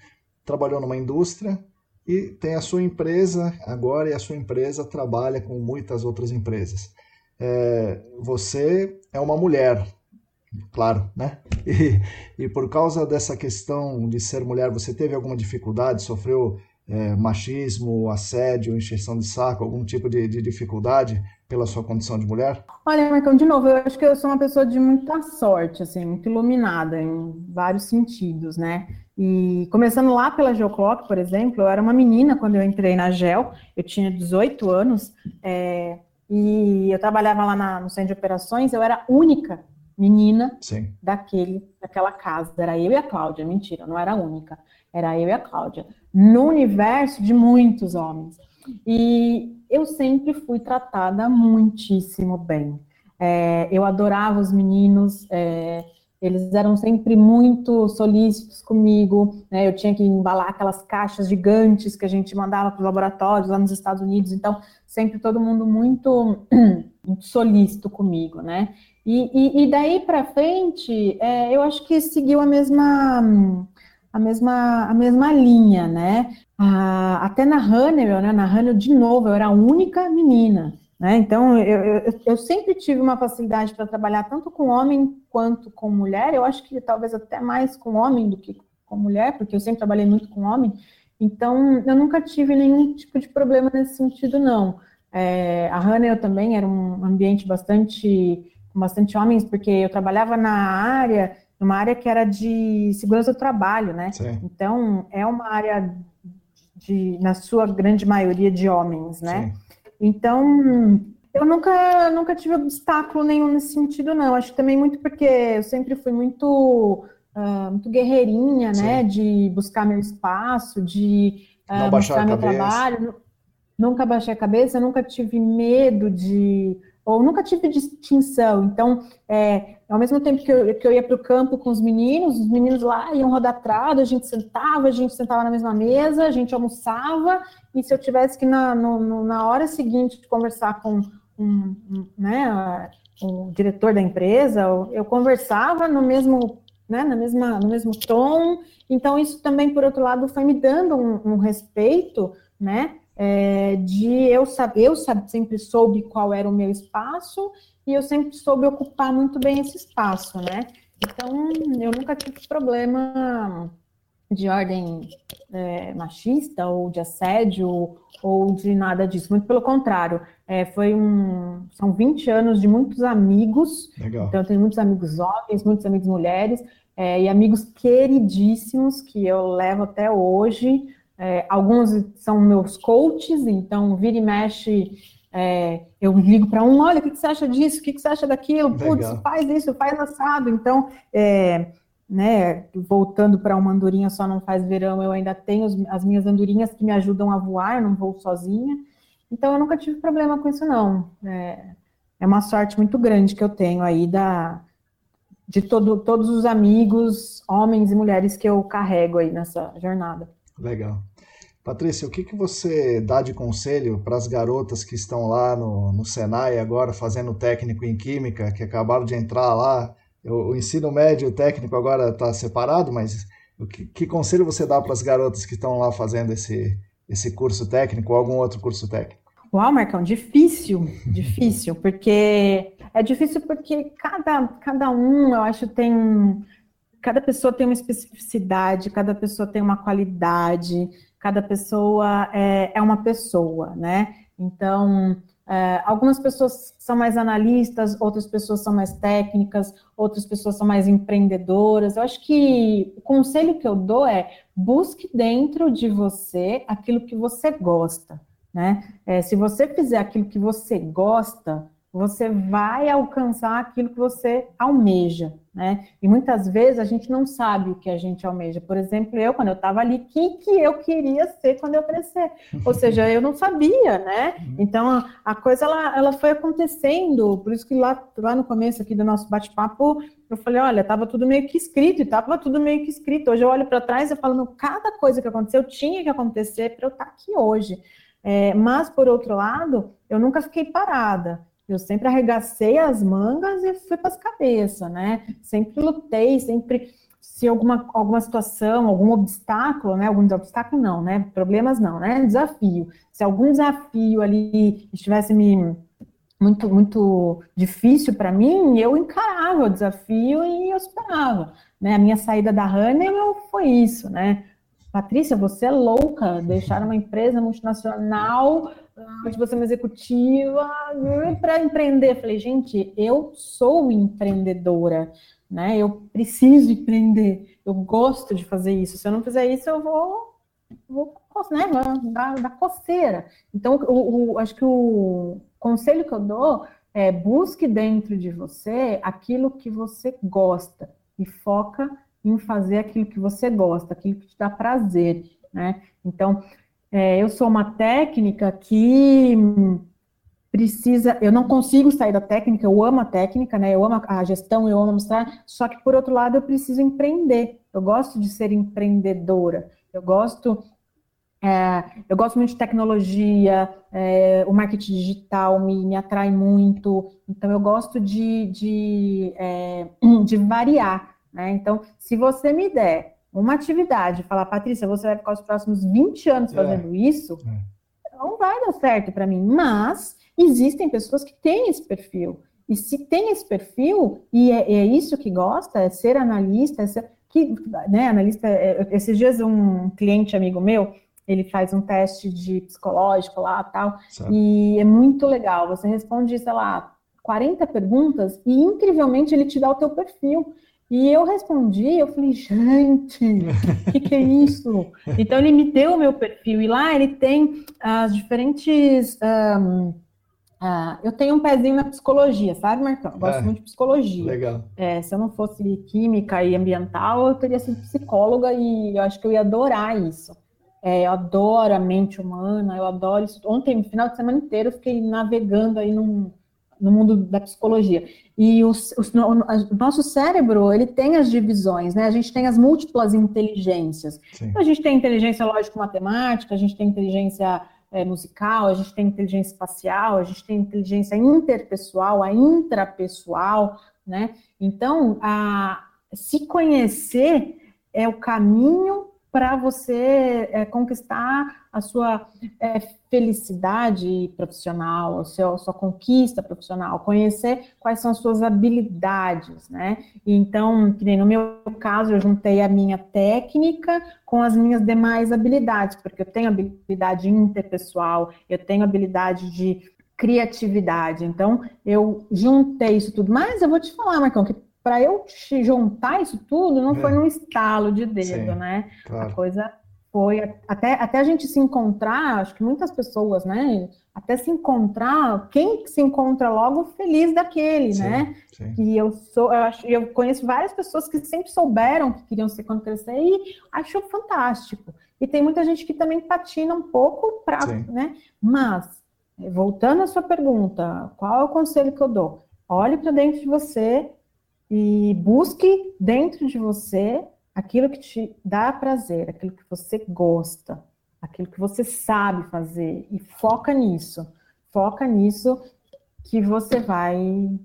Trabalhou numa indústria e tem a sua empresa agora e a sua empresa trabalha com muitas outras empresas. É, você é uma mulher, claro, né? E, e, por causa dessa questão de ser mulher, você teve alguma dificuldade? Sofreu é, machismo, assédio, encheção de saco, algum tipo de, de, dificuldade pela sua condição de mulher? Olha, Marcão, de novo, eu acho que eu sou uma pessoa de muita sorte, assim, muito iluminada em vários sentidos, né? E começando lá pela Geoclock, por exemplo, eu era uma menina quando eu entrei na Gel, eu tinha 18 anos, é, e eu trabalhava lá na, no centro de operações, eu era única menina Sim. daquele, daquela casa. Era eu e a Cláudia, mentira, não era a única. Era eu e a Cláudia. No universo de muitos homens. E eu sempre fui tratada muitíssimo bem. É, eu adorava os meninos, é, eles eram sempre muito solícitos comigo. Né? Eu tinha que embalar aquelas caixas gigantes que a gente mandava para os laboratórios lá nos Estados Unidos. Então, sempre todo mundo muito, muito solícito comigo, né? E, e, e daí para frente, é, eu acho que seguiu a mesma a mesma, a mesma linha, né? Até na Hannibal, né? Na Hannibal, de novo, eu era a única menina, né? Então, eu, eu, eu sempre tive uma facilidade para trabalhar tanto com homem quanto com mulher. Eu acho que talvez até mais com homem do que com mulher, porque eu sempre trabalhei muito com homem. Então, eu nunca tive nenhum tipo de problema nesse sentido, não. É, a Hannibal também era um ambiente bastante bastante homens, porque eu trabalhava na área, numa área que era de segurança do trabalho, né? Sim. Então, é uma área de, na sua grande maioria, de homens, né? Sim. Então, eu nunca, nunca tive obstáculo nenhum nesse sentido, não. Acho também muito porque eu sempre fui muito, uh, muito guerreirinha, né? Sim. né? De buscar meu espaço, de uh, mostrar meu trabalho. Nunca baixei a cabeça, nunca tive medo de ou nunca tive distinção. Então, é, ao mesmo tempo que eu, que eu ia para o campo com os meninos, os meninos lá iam rodar trado, a gente sentava, a gente sentava na mesma mesa, a gente almoçava, e se eu tivesse que na, no, na hora seguinte conversar com um, um, né, o diretor da empresa, eu conversava no mesmo, né, na mesma, no mesmo tom. Então, isso também, por outro lado, foi me dando um, um respeito, né? É, de eu saber, eu sempre soube qual era o meu espaço e eu sempre soube ocupar muito bem esse espaço, né? Então, eu nunca tive problema de ordem é, machista ou de assédio ou de nada disso. Muito pelo contrário, é, foi um, são 20 anos de muitos amigos. Legal. Então, eu tenho muitos amigos homens, muitos amigos mulheres é, e amigos queridíssimos que eu levo até hoje. É, alguns são meus coaches, então vira e mexe, é, eu ligo para um, olha, o que, que, você acha disso? O que, que você acha daquilo? Putz, faz isso, faz assado. Então, é, né, voltando para uma andorinha só não faz verão, eu ainda tenho as minhas andorinhas que me ajudam a voar, eu não vou sozinha. Então, eu nunca tive problema com isso, não. É, é uma sorte muito grande que eu tenho aí da, de todo, todos os amigos, homens e mulheres que eu carrego aí nessa jornada. Legal. Patrícia, o que, que você dá de conselho para as garotas que estão lá no, no Senai agora fazendo técnico em Química, que acabaram de entrar lá? O, o ensino médio o técnico agora está separado, mas o que, que conselho você dá para as garotas que estão lá fazendo esse, esse curso técnico ou algum outro curso técnico? Uau, Marcão, difícil, difícil, porque é difícil porque cada, cada um, eu acho, tem cada pessoa tem uma especificidade, cada pessoa tem uma qualidade, cada pessoa é, é uma pessoa, né? Então, É, algumas pessoas são mais analistas, outras pessoas são mais técnicas, outras pessoas são mais empreendedoras. Eu acho que o conselho que eu dou é busque dentro de você aquilo que você gosta, né? É, se você fizer aquilo que você gosta, você vai alcançar aquilo que você almeja, né? E muitas vezes a gente não sabe o que a gente almeja. Por exemplo, eu, quando eu estava ali, o que, que eu queria ser quando eu crescer? Ou seja, eu não sabia, né? Então, a, a coisa, ela, ela foi acontecendo, por isso que lá, lá no começo aqui do nosso bate-papo, eu falei, olha, estava tudo meio que escrito, e estava tudo meio que escrito. Hoje eu olho para trás e falo, cada coisa que aconteceu tinha que acontecer para eu estar tá aqui hoje. É, mas, por outro lado, eu nunca fiquei parada. Eu sempre arregacei as mangas e fui para as cabeças, né? Sempre lutei, sempre se alguma, alguma situação, algum obstáculo, né? Algum obstáculo não, né? Problemas não, né? Desafio. Se algum desafio ali estivesse me muito muito difícil para mim, eu encarava o desafio e eu superava. Né? A minha saída da Hannibal foi isso, né? Patrícia, você é louca, deixar uma empresa multinacional onde você é uma executiva para empreender. Falei, gente, eu sou empreendedora, né? Eu preciso empreender, eu gosto de fazer isso. Se eu não fizer isso, eu vou, vou né, dar, dar coceira. Então, o, o, acho que o conselho que eu dou é busque dentro de você aquilo que você gosta e foca em fazer aquilo que você gosta, aquilo que te dá prazer, né? Então, é, eu sou uma técnica que precisa, eu não consigo sair da técnica, eu amo a técnica, né? Eu amo a gestão, eu amo mostrar, só que por outro lado eu preciso empreender. Eu gosto de ser empreendedora. Eu gosto é, eu gosto muito de tecnologia, é, o marketing digital me, me atrai muito, então eu gosto de, de, é, de variar. Né? Então, se você me der uma atividade, falar, Patrícia, você vai ficar os próximos 20 anos é. fazendo é. isso, é. não vai dar certo para mim. Mas existem pessoas que têm esse perfil. E se tem esse perfil, e é, é isso que gosta, é ser analista, é ser, que, né, analista, é, esses dias um cliente amigo meu, ele faz um teste de psicológico lá tal, e é muito legal, você responde, sei lá, 40 perguntas, e incrivelmente ele te dá o teu perfil. E eu respondi, eu falei, gente, o que, que, é isso? Então ele me deu o meu perfil, e lá ele tem as diferentes. Um, uh, ah, eu tenho um pezinho na psicologia, sabe, Marcão? Eu gosto é, muito de psicologia. Legal. É, se eu não fosse química e ambiental, eu teria sido psicóloga e eu acho que eu ia adorar isso. É, eu adoro a mente humana, eu adoro isso. Ontem, no final de semana inteiro, eu fiquei navegando aí num, no mundo da psicologia. E os, os, o nosso cérebro, ele tem as divisões, né? A gente tem as múltiplas inteligências. Então, a gente tem inteligência lógico-matemática, a gente tem inteligência é, musical, a gente tem inteligência espacial, a gente tem inteligência interpessoal, a intrapessoal, né? Então, a, se conhecer é o caminho para você é, conquistar a sua é, felicidade profissional, a sua, a sua, conquista profissional, conhecer quais são as suas habilidades, né? Então, que nem no meu caso, eu juntei a minha técnica com as minhas demais habilidades, porque eu tenho habilidade interpessoal, eu tenho habilidade de criatividade. Então, eu juntei isso tudo. Mas eu vou te falar, Marcão, que para eu te juntar isso tudo, não é. foi num estalo de dedo, Sim, né? Claro. A coisa foi até, até a gente se encontrar, acho que muitas pessoas, né? Até se encontrar, quem se encontra logo feliz daquele, sim, né? Sim. E eu sou, eu, acho, eu conheço várias pessoas que sempre souberam que queriam ser quando crescer e acho fantástico. E tem muita gente que também patina um pouco para, né? Mas voltando à sua pergunta, qual é o conselho que eu dou? Olhe para dentro de você, e busque dentro de você aquilo que te dá prazer, aquilo que você gosta, aquilo que você sabe fazer e foca nisso. Foca nisso que você vai.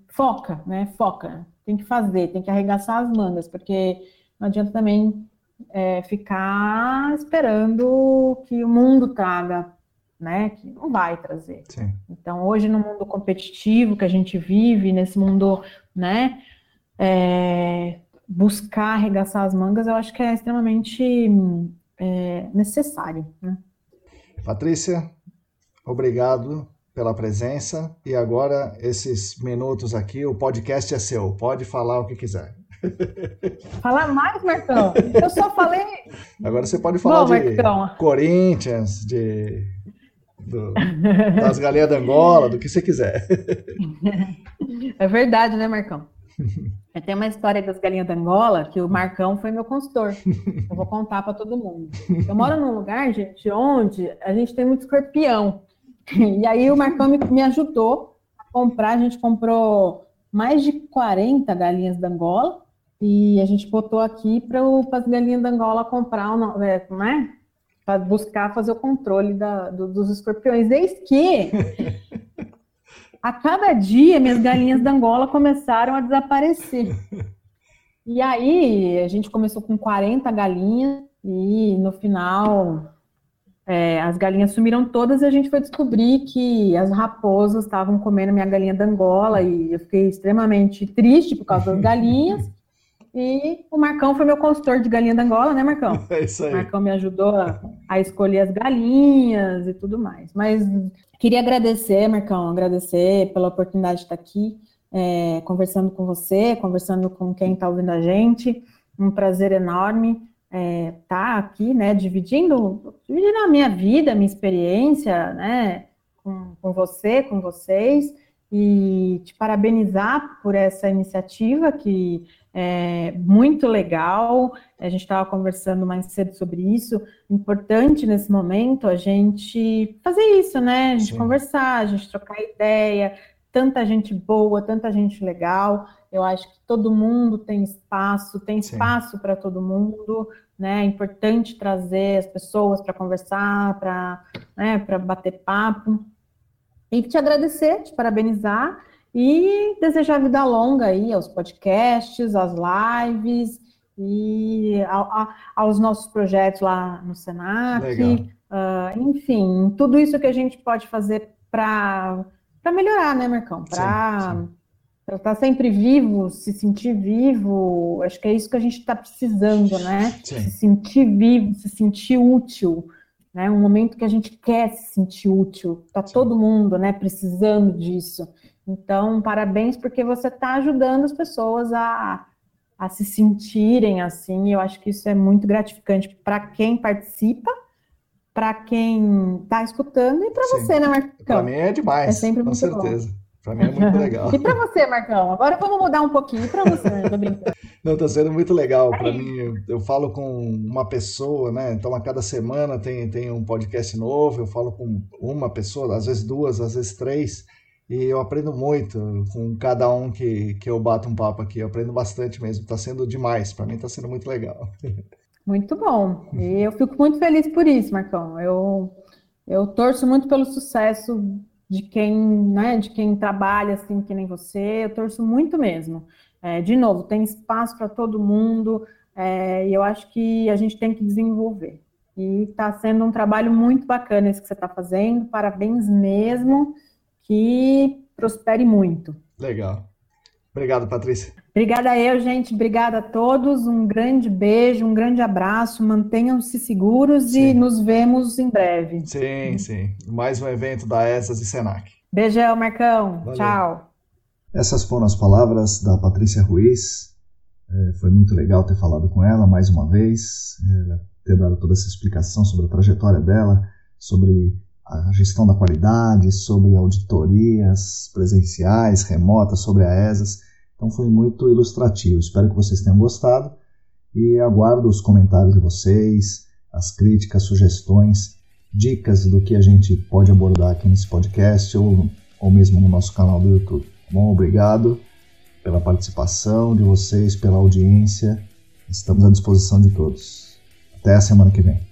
Foca, né? Foca. Tem que fazer, tem que arregaçar as mangas, porque não adianta também é, ficar esperando que o mundo traga, né? Que não vai trazer. Sim. Então, hoje, no mundo competitivo que a gente vive, nesse mundo, né? É, buscar arregaçar as mangas, eu acho que é extremamente é, necessário. Né? Patrícia, obrigado pela presença. E agora, esses minutos aqui, o podcast é seu. Pode falar o que quiser. Falar mais, Marcão? Eu só falei. Agora você pode falar Bom, de Marcão. Corinthians, de do, das galinhas da Angola, do que você quiser. É verdade, né, Marcão? Tem uma história das galinhas da Angola que o Marcão foi meu consultor. Eu vou contar para todo mundo. Eu moro num lugar, gente, onde a gente tem muito escorpião. E aí o Marcão me, me ajudou a comprar. A gente comprou mais de 40 galinhas da Angola e a gente botou aqui para as galinhas da Angola comprar, é, não é? Para buscar fazer o controle da, do, dos escorpiões. Desde que a cada dia minhas galinhas da Angola começaram a desaparecer. E aí a gente começou com 40 galinhas e no final é, as galinhas sumiram todas e a gente foi descobrir que as raposas estavam comendo minha galinha da Angola e eu fiquei extremamente triste por causa das galinhas. E o Marcão foi meu consultor de galinha da Angola, né, Marcão? É isso aí. O Marcão me ajudou a, a escolher as galinhas e tudo mais. Mas queria agradecer, Marcão, agradecer pela oportunidade de estar aqui, é, conversando com você, conversando com quem está ouvindo a gente. Um prazer enorme estar é, tá aqui, né, dividindo, dividindo a minha vida, a minha experiência, né, com, com você, com vocês, e te parabenizar por essa iniciativa que é, muito legal. A gente estava conversando mais cedo sobre isso. Importante nesse momento a gente fazer isso, né? A gente Sim. conversar, a gente trocar ideia. Tanta gente boa, tanta gente legal. Eu acho que todo mundo tem espaço, tem espaço para todo mundo, né? É importante trazer as pessoas para conversar, para né, bater papo. E te agradecer, te parabenizar e desejar vida longa aí aos podcasts, às lives e aos nossos projetos lá no Senac. Uh, enfim, tudo isso que a gente pode fazer para melhorar, né, Marcão? Para estar tá sempre vivo, se sentir vivo. Acho que é isso que a gente está precisando, né? Sim. Se sentir vivo, se sentir útil. Né? Um momento que a gente quer se sentir útil. Está todo mundo né, precisando disso. Então, parabéns, porque você está ajudando as pessoas a, a se sentirem assim. Eu acho que isso é muito gratificante para quem participa, para quem está escutando e para você, né, Marcão? Para mim é demais, é sempre com certeza. Para mim é muito legal. e para você, Marcão? Agora vamos mudar um pouquinho. para você, né? Tô brincando. Não, está sendo muito legal. Para mim, eu, eu, falo com uma pessoa, né? Então, a cada semana tem, tem um podcast novo. Eu falo com uma pessoa, às vezes duas, às vezes três. E eu aprendo muito com cada um que, que eu bato um papo aqui. Eu aprendo bastante mesmo. Está sendo demais. Para mim está sendo muito legal. Muito bom. E eu fico muito feliz por isso, Marcão. Eu, eu torço muito pelo sucesso de quem, né, de quem trabalha assim que nem você. Eu torço muito mesmo. É, de novo, tem espaço para todo mundo. É, e eu acho que a gente tem que desenvolver. E está sendo um trabalho muito bacana esse que você está fazendo. Parabéns mesmo que prospere muito. Legal. Obrigado, Patrícia. Obrigada a eu, gente. Obrigada a todos. Um grande beijo, um grande abraço. Mantenham-se seguros sim. e nos vemos em breve. Sim, sim. Mais um evento da ESAS e Senac. Beijão, Marcão. Valeu. Tchau. Essas foram as palavras da Patrícia Ruiz. É, foi muito legal ter falado com ela mais uma vez, é, ter dado toda essa explicação sobre a trajetória dela, sobre a gestão da qualidade, sobre auditorias presenciais, remotas, sobre a ESAS. Então foi muito ilustrativo. Espero que vocês tenham gostado e aguardo os comentários de vocês, as críticas, sugestões, dicas do que a gente pode abordar aqui nesse podcast ou, ou mesmo no nosso canal do YouTube. Tá bom, obrigado pela participação de vocês, pela audiência. Estamos à disposição de todos. Até a semana que vem.